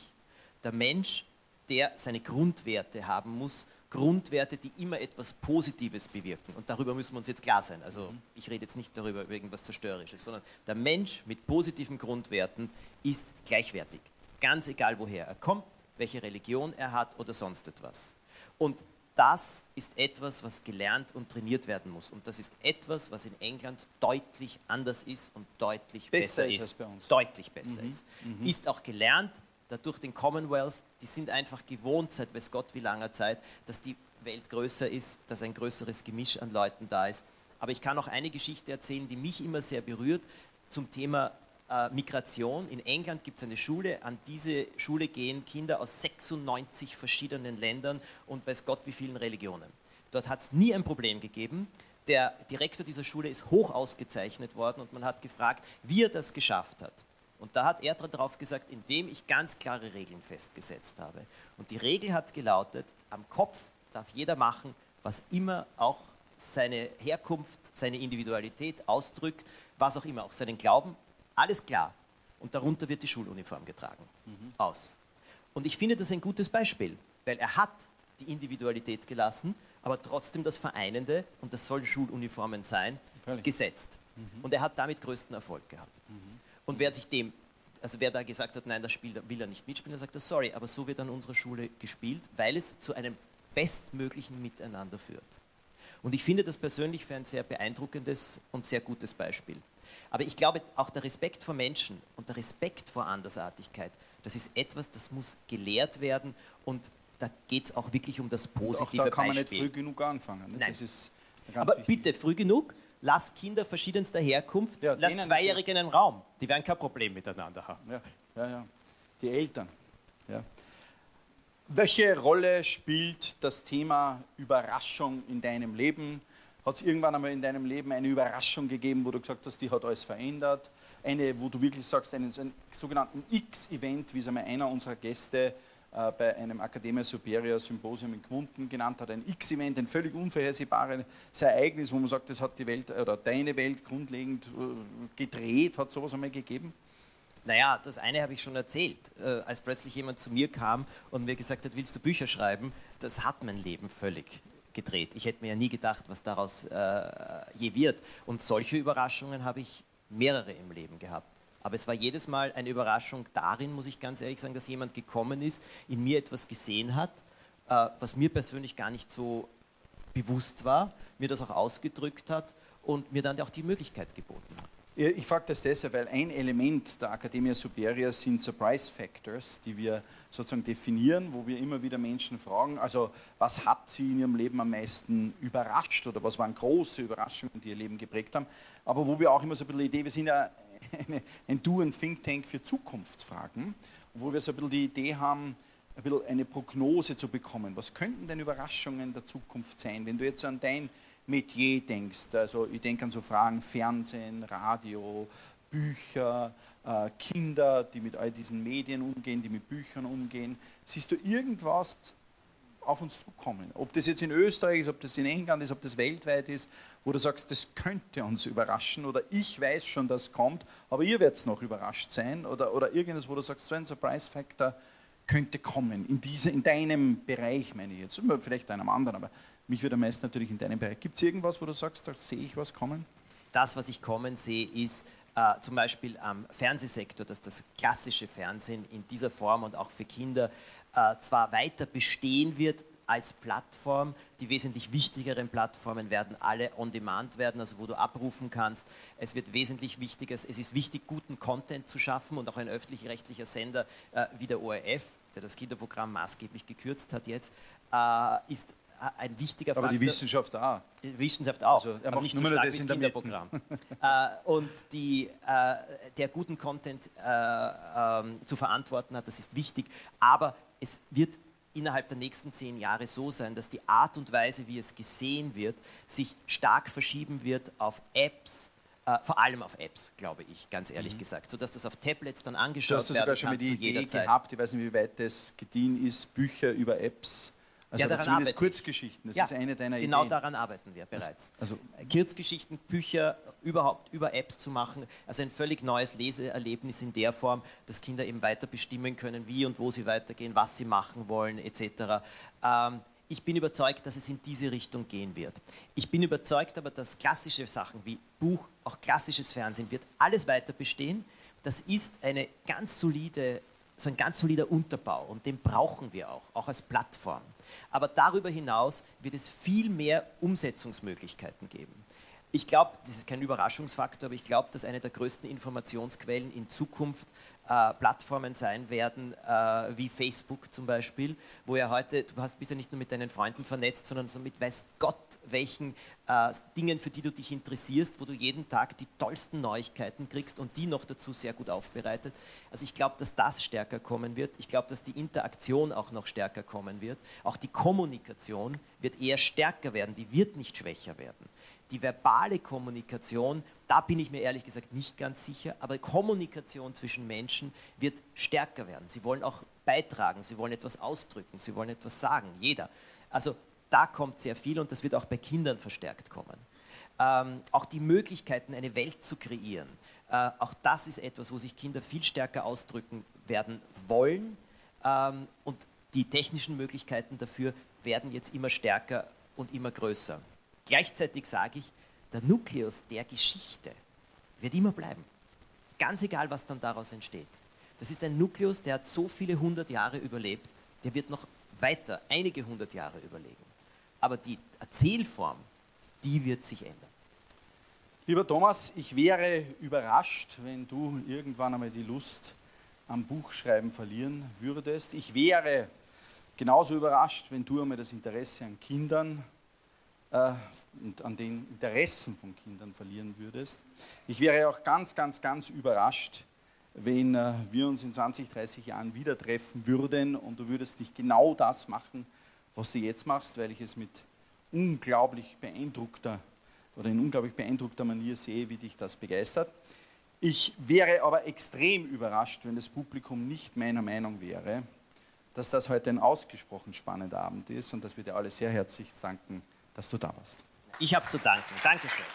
der Mensch, der seine Grundwerte haben muss, Grundwerte, die immer etwas Positives bewirken. Und darüber müssen wir uns jetzt klar sein. Also ich rede jetzt nicht darüber, über irgendwas Zerstörerisches, sondern der Mensch mit positiven Grundwerten ist gleichwertig. Ganz egal, woher er kommt, welche Religion er hat oder sonst etwas. Und das ist etwas, was gelernt und trainiert werden muss. Und das ist etwas, was in England deutlich anders ist und deutlich Besser besser, ist ist. als bei uns. Deutlich besser ist. Ist auch gelernt, dadurch den Commonwealth, die sind einfach gewohnt seit weiß Gott wie langer Zeit, dass die Welt größer ist, dass ein größeres Gemisch an Leuten da ist. Aber ich kann auch eine Geschichte erzählen, die mich immer sehr berührt zum Thema äh, Migration. In England gibt es eine Schule, an diese Schule gehen Kinder aus 96 verschiedenen Ländern und weiß Gott wie vielen Religionen. Dort hat es nie ein Problem gegeben. Der Direktor dieser Schule ist hoch ausgezeichnet worden und man hat gefragt, wie er das geschafft hat. Und da hat er darauf gesagt, indem ich ganz klare Regeln festgesetzt habe. Und die Regel hat gelautet, am Kopf darf jeder machen, was immer auch seine Herkunft, seine Individualität ausdrückt, was auch immer, auch seinen Glauben, alles klar. Und darunter wird die Schuluniform getragen. Aus. Und ich finde das ein gutes Beispiel, weil er hat die Individualität gelassen, aber trotzdem das Vereinende, und das sollen Schuluniformen sein, Freilich. gesetzt. Und er hat damit größten Erfolg gehabt. Und wer sich dem, also wer da gesagt hat, nein, das Spiel will er nicht mitspielen, der sagt er, sorry, aber so wird an unserer Schule gespielt, weil es zu einem bestmöglichen Miteinander führt. Und ich finde das persönlich für ein sehr beeindruckendes und sehr gutes Beispiel. Aber ich glaube, auch der Respekt vor Menschen und der Respekt vor Andersartigkeit, das ist etwas, das muss gelehrt werden und da geht es auch wirklich um das positive da kann man nicht Beispiel. früh genug anfangen. Ne? Nein. Das ist ganz Aber wichtig. bitte, früh genug, lass Kinder verschiedenster Herkunft, Ja, lass Zweijährige in einen Raum. Die werden kein Problem miteinander haben. Ja, ja, ja. Die Eltern. Ja. Welche Rolle spielt das Thema Überraschung in deinem Leben? Hat es irgendwann einmal in deinem Leben eine Überraschung gegeben, wo du gesagt hast, die hat alles verändert? Eine, wo du wirklich sagst, einen, einen sogenannten X-Event, wie es einmal einer unserer Gäste äh, bei einem Academia Superior Symposium in Gmunden genannt hat, ein X-Event, ein völlig unvorhersehbares Ereignis, wo man sagt, das hat die Welt oder deine Welt grundlegend äh, gedreht, hat sowas einmal gegeben? Naja, das eine habe ich schon erzählt. Äh, als plötzlich jemand zu mir kam und mir gesagt hat, willst du Bücher schreiben, das hat mein Leben völlig gedreht. Ich hätte mir ja nie gedacht, was daraus äh, je wird. Und solche Überraschungen habe ich mehrere im Leben gehabt. Aber es war jedes Mal eine Überraschung darin, muss ich ganz ehrlich sagen, dass jemand gekommen ist, in mir etwas gesehen hat, äh, was mir persönlich gar nicht so bewusst war, mir das auch ausgedrückt hat und mir dann auch die Möglichkeit geboten hat. Ich frage das deshalb, weil ein Element der Academia Superior sind Surprise Factors, die wir sozusagen definieren, wo wir immer wieder Menschen fragen, also was hat sie in ihrem Leben am meisten überrascht oder was waren große Überraschungen, die ihr Leben geprägt haben, aber wo wir auch immer so ein bisschen die Idee, wir sind ja eine, ein Do- und Think Tank für Zukunftsfragen, wo wir so ein bisschen die Idee haben, ein bisschen eine Prognose zu bekommen. Was könnten denn Überraschungen der Zukunft sein, wenn du jetzt an dein Metier denkst. Also ich denke an so Fragen Fernsehen, Radio, Bücher, äh, Kinder, die mit all diesen Medien umgehen, die mit Büchern umgehen. Siehst du irgendwas auf uns zukommen? Ob das jetzt in Österreich ist, ob das in England ist, ob das weltweit ist, wo du sagst, das könnte uns überraschen oder ich weiß schon, dass es kommt, aber ihr werdet noch überrascht sein oder, oder irgendwas, wo du sagst, so ein Surprise Factor könnte kommen in, diese, in deinem Bereich, meine ich jetzt, vielleicht einem anderen, aber mich würde am meisten natürlich in deinem Bereich. Gibt es irgendwas, wo du sagst, da sehe ich was kommen? Das, was ich kommen sehe, ist äh, zum Beispiel am Fernsehsektor, dass das klassische Fernsehen in dieser Form und auch für Kinder äh, zwar weiter bestehen wird als Plattform. Die wesentlich wichtigeren Plattformen werden alle on demand werden, also wo du abrufen kannst. Es wird wesentlich wichtiger, es ist wichtig, guten Content zu schaffen und auch ein öffentlich-rechtlicher Sender äh, wie der ORF, der das Kinderprogramm maßgeblich gekürzt hat jetzt, äh, ist ein wichtiger Faktor. Aber die Wissenschaft auch. Die Wissenschaft auch, also, aber nicht so stark das Kinderprogramm. äh, und die, äh, der guten Content äh, ähm, zu verantworten hat, das ist wichtig. Aber es wird innerhalb der nächsten zehn Jahre so sein, dass die Art und Weise, wie es gesehen wird, sich stark verschieben wird auf Apps, äh, vor allem auf Apps, glaube ich, ganz ehrlich mhm. gesagt, sodass das auf Tablets dann angeschaut werden kann. Du hast sogar schon mal die Idee Zeit. gehabt, ich weiß nicht, wie weit das gediehen ist, Bücher über Apps also ja, daran zumindest Kurzgeschichten, das ja, ist eine deiner genau Ideen. Genau daran arbeiten wir bereits. Also, also Kurzgeschichten, Bücher überhaupt über Apps zu machen, also ein völlig neues Leseerlebnis in der Form, dass Kinder eben weiter bestimmen können, wie und wo sie weitergehen, was sie machen wollen, etc. Ähm, ich bin überzeugt, dass es in diese Richtung gehen wird. Ich bin überzeugt aber, dass klassische Sachen wie Buch, auch klassisches Fernsehen, wird alles weiter bestehen. Das ist eine ganz solide, so ein ganz solider Unterbau und den brauchen wir auch, auch als Plattform. Aber darüber hinaus wird es viel mehr Umsetzungsmöglichkeiten geben. Ich glaube, das ist kein Überraschungsfaktor, aber ich glaube, dass eine der größten Informationsquellen in Zukunft äh, Plattformen sein werden, äh, wie Facebook zum Beispiel, wo ja heute, du hast, bist ja nicht nur mit deinen Freunden vernetzt, sondern so mit weiß Gott welchen äh, Dingen, für die du dich interessierst, wo du jeden Tag die tollsten Neuigkeiten kriegst und die noch dazu sehr gut aufbereitet. Also ich glaube, dass das stärker kommen wird. Ich glaube, dass die Interaktion auch noch stärker kommen wird. Auch die Kommunikation wird eher stärker werden, die wird nicht schwächer werden die verbale Kommunikation, da bin ich mir ehrlich gesagt nicht ganz sicher, aber Kommunikation zwischen Menschen wird stärker werden. Sie wollen auch beitragen, sie wollen etwas ausdrücken, sie wollen etwas sagen, jeder. Also da kommt sehr viel und das wird auch bei Kindern verstärkt kommen. Ähm, auch die Möglichkeiten, eine Welt zu kreieren, äh, auch das ist etwas, wo sich Kinder viel stärker ausdrücken werden wollen ähm, und die technischen Möglichkeiten dafür werden jetzt immer stärker und immer größer. Gleichzeitig sage ich, der Nukleus der Geschichte wird immer bleiben. Ganz egal, was dann daraus entsteht. Das ist ein Nukleus, der hat so viele hundert Jahre überlebt, der wird noch weiter, einige hundert Jahre überlegen. Aber die Erzählform, die wird sich ändern. Lieber Thomas, ich wäre überrascht, wenn du irgendwann einmal die Lust am Buchschreiben verlieren würdest. Ich wäre genauso überrascht, wenn du einmal das Interesse an Kindern äh, und an den Interessen von Kindern verlieren würdest. Ich wäre auch ganz, ganz, ganz überrascht, wenn äh, wir uns in 20, 30 Jahren wieder treffen würden und du würdest nicht genau das machen, was du jetzt machst, weil ich es mit unglaublich beeindruckter oder in unglaublich beeindruckter Manier sehe, wie dich das begeistert. Ich wäre aber extrem überrascht, wenn das Publikum nicht meiner Meinung wäre, dass das heute ein ausgesprochen spannender Abend ist und dass wir dir alle sehr herzlich danken, dass du da warst. Ich habe zu danken. Dankeschön.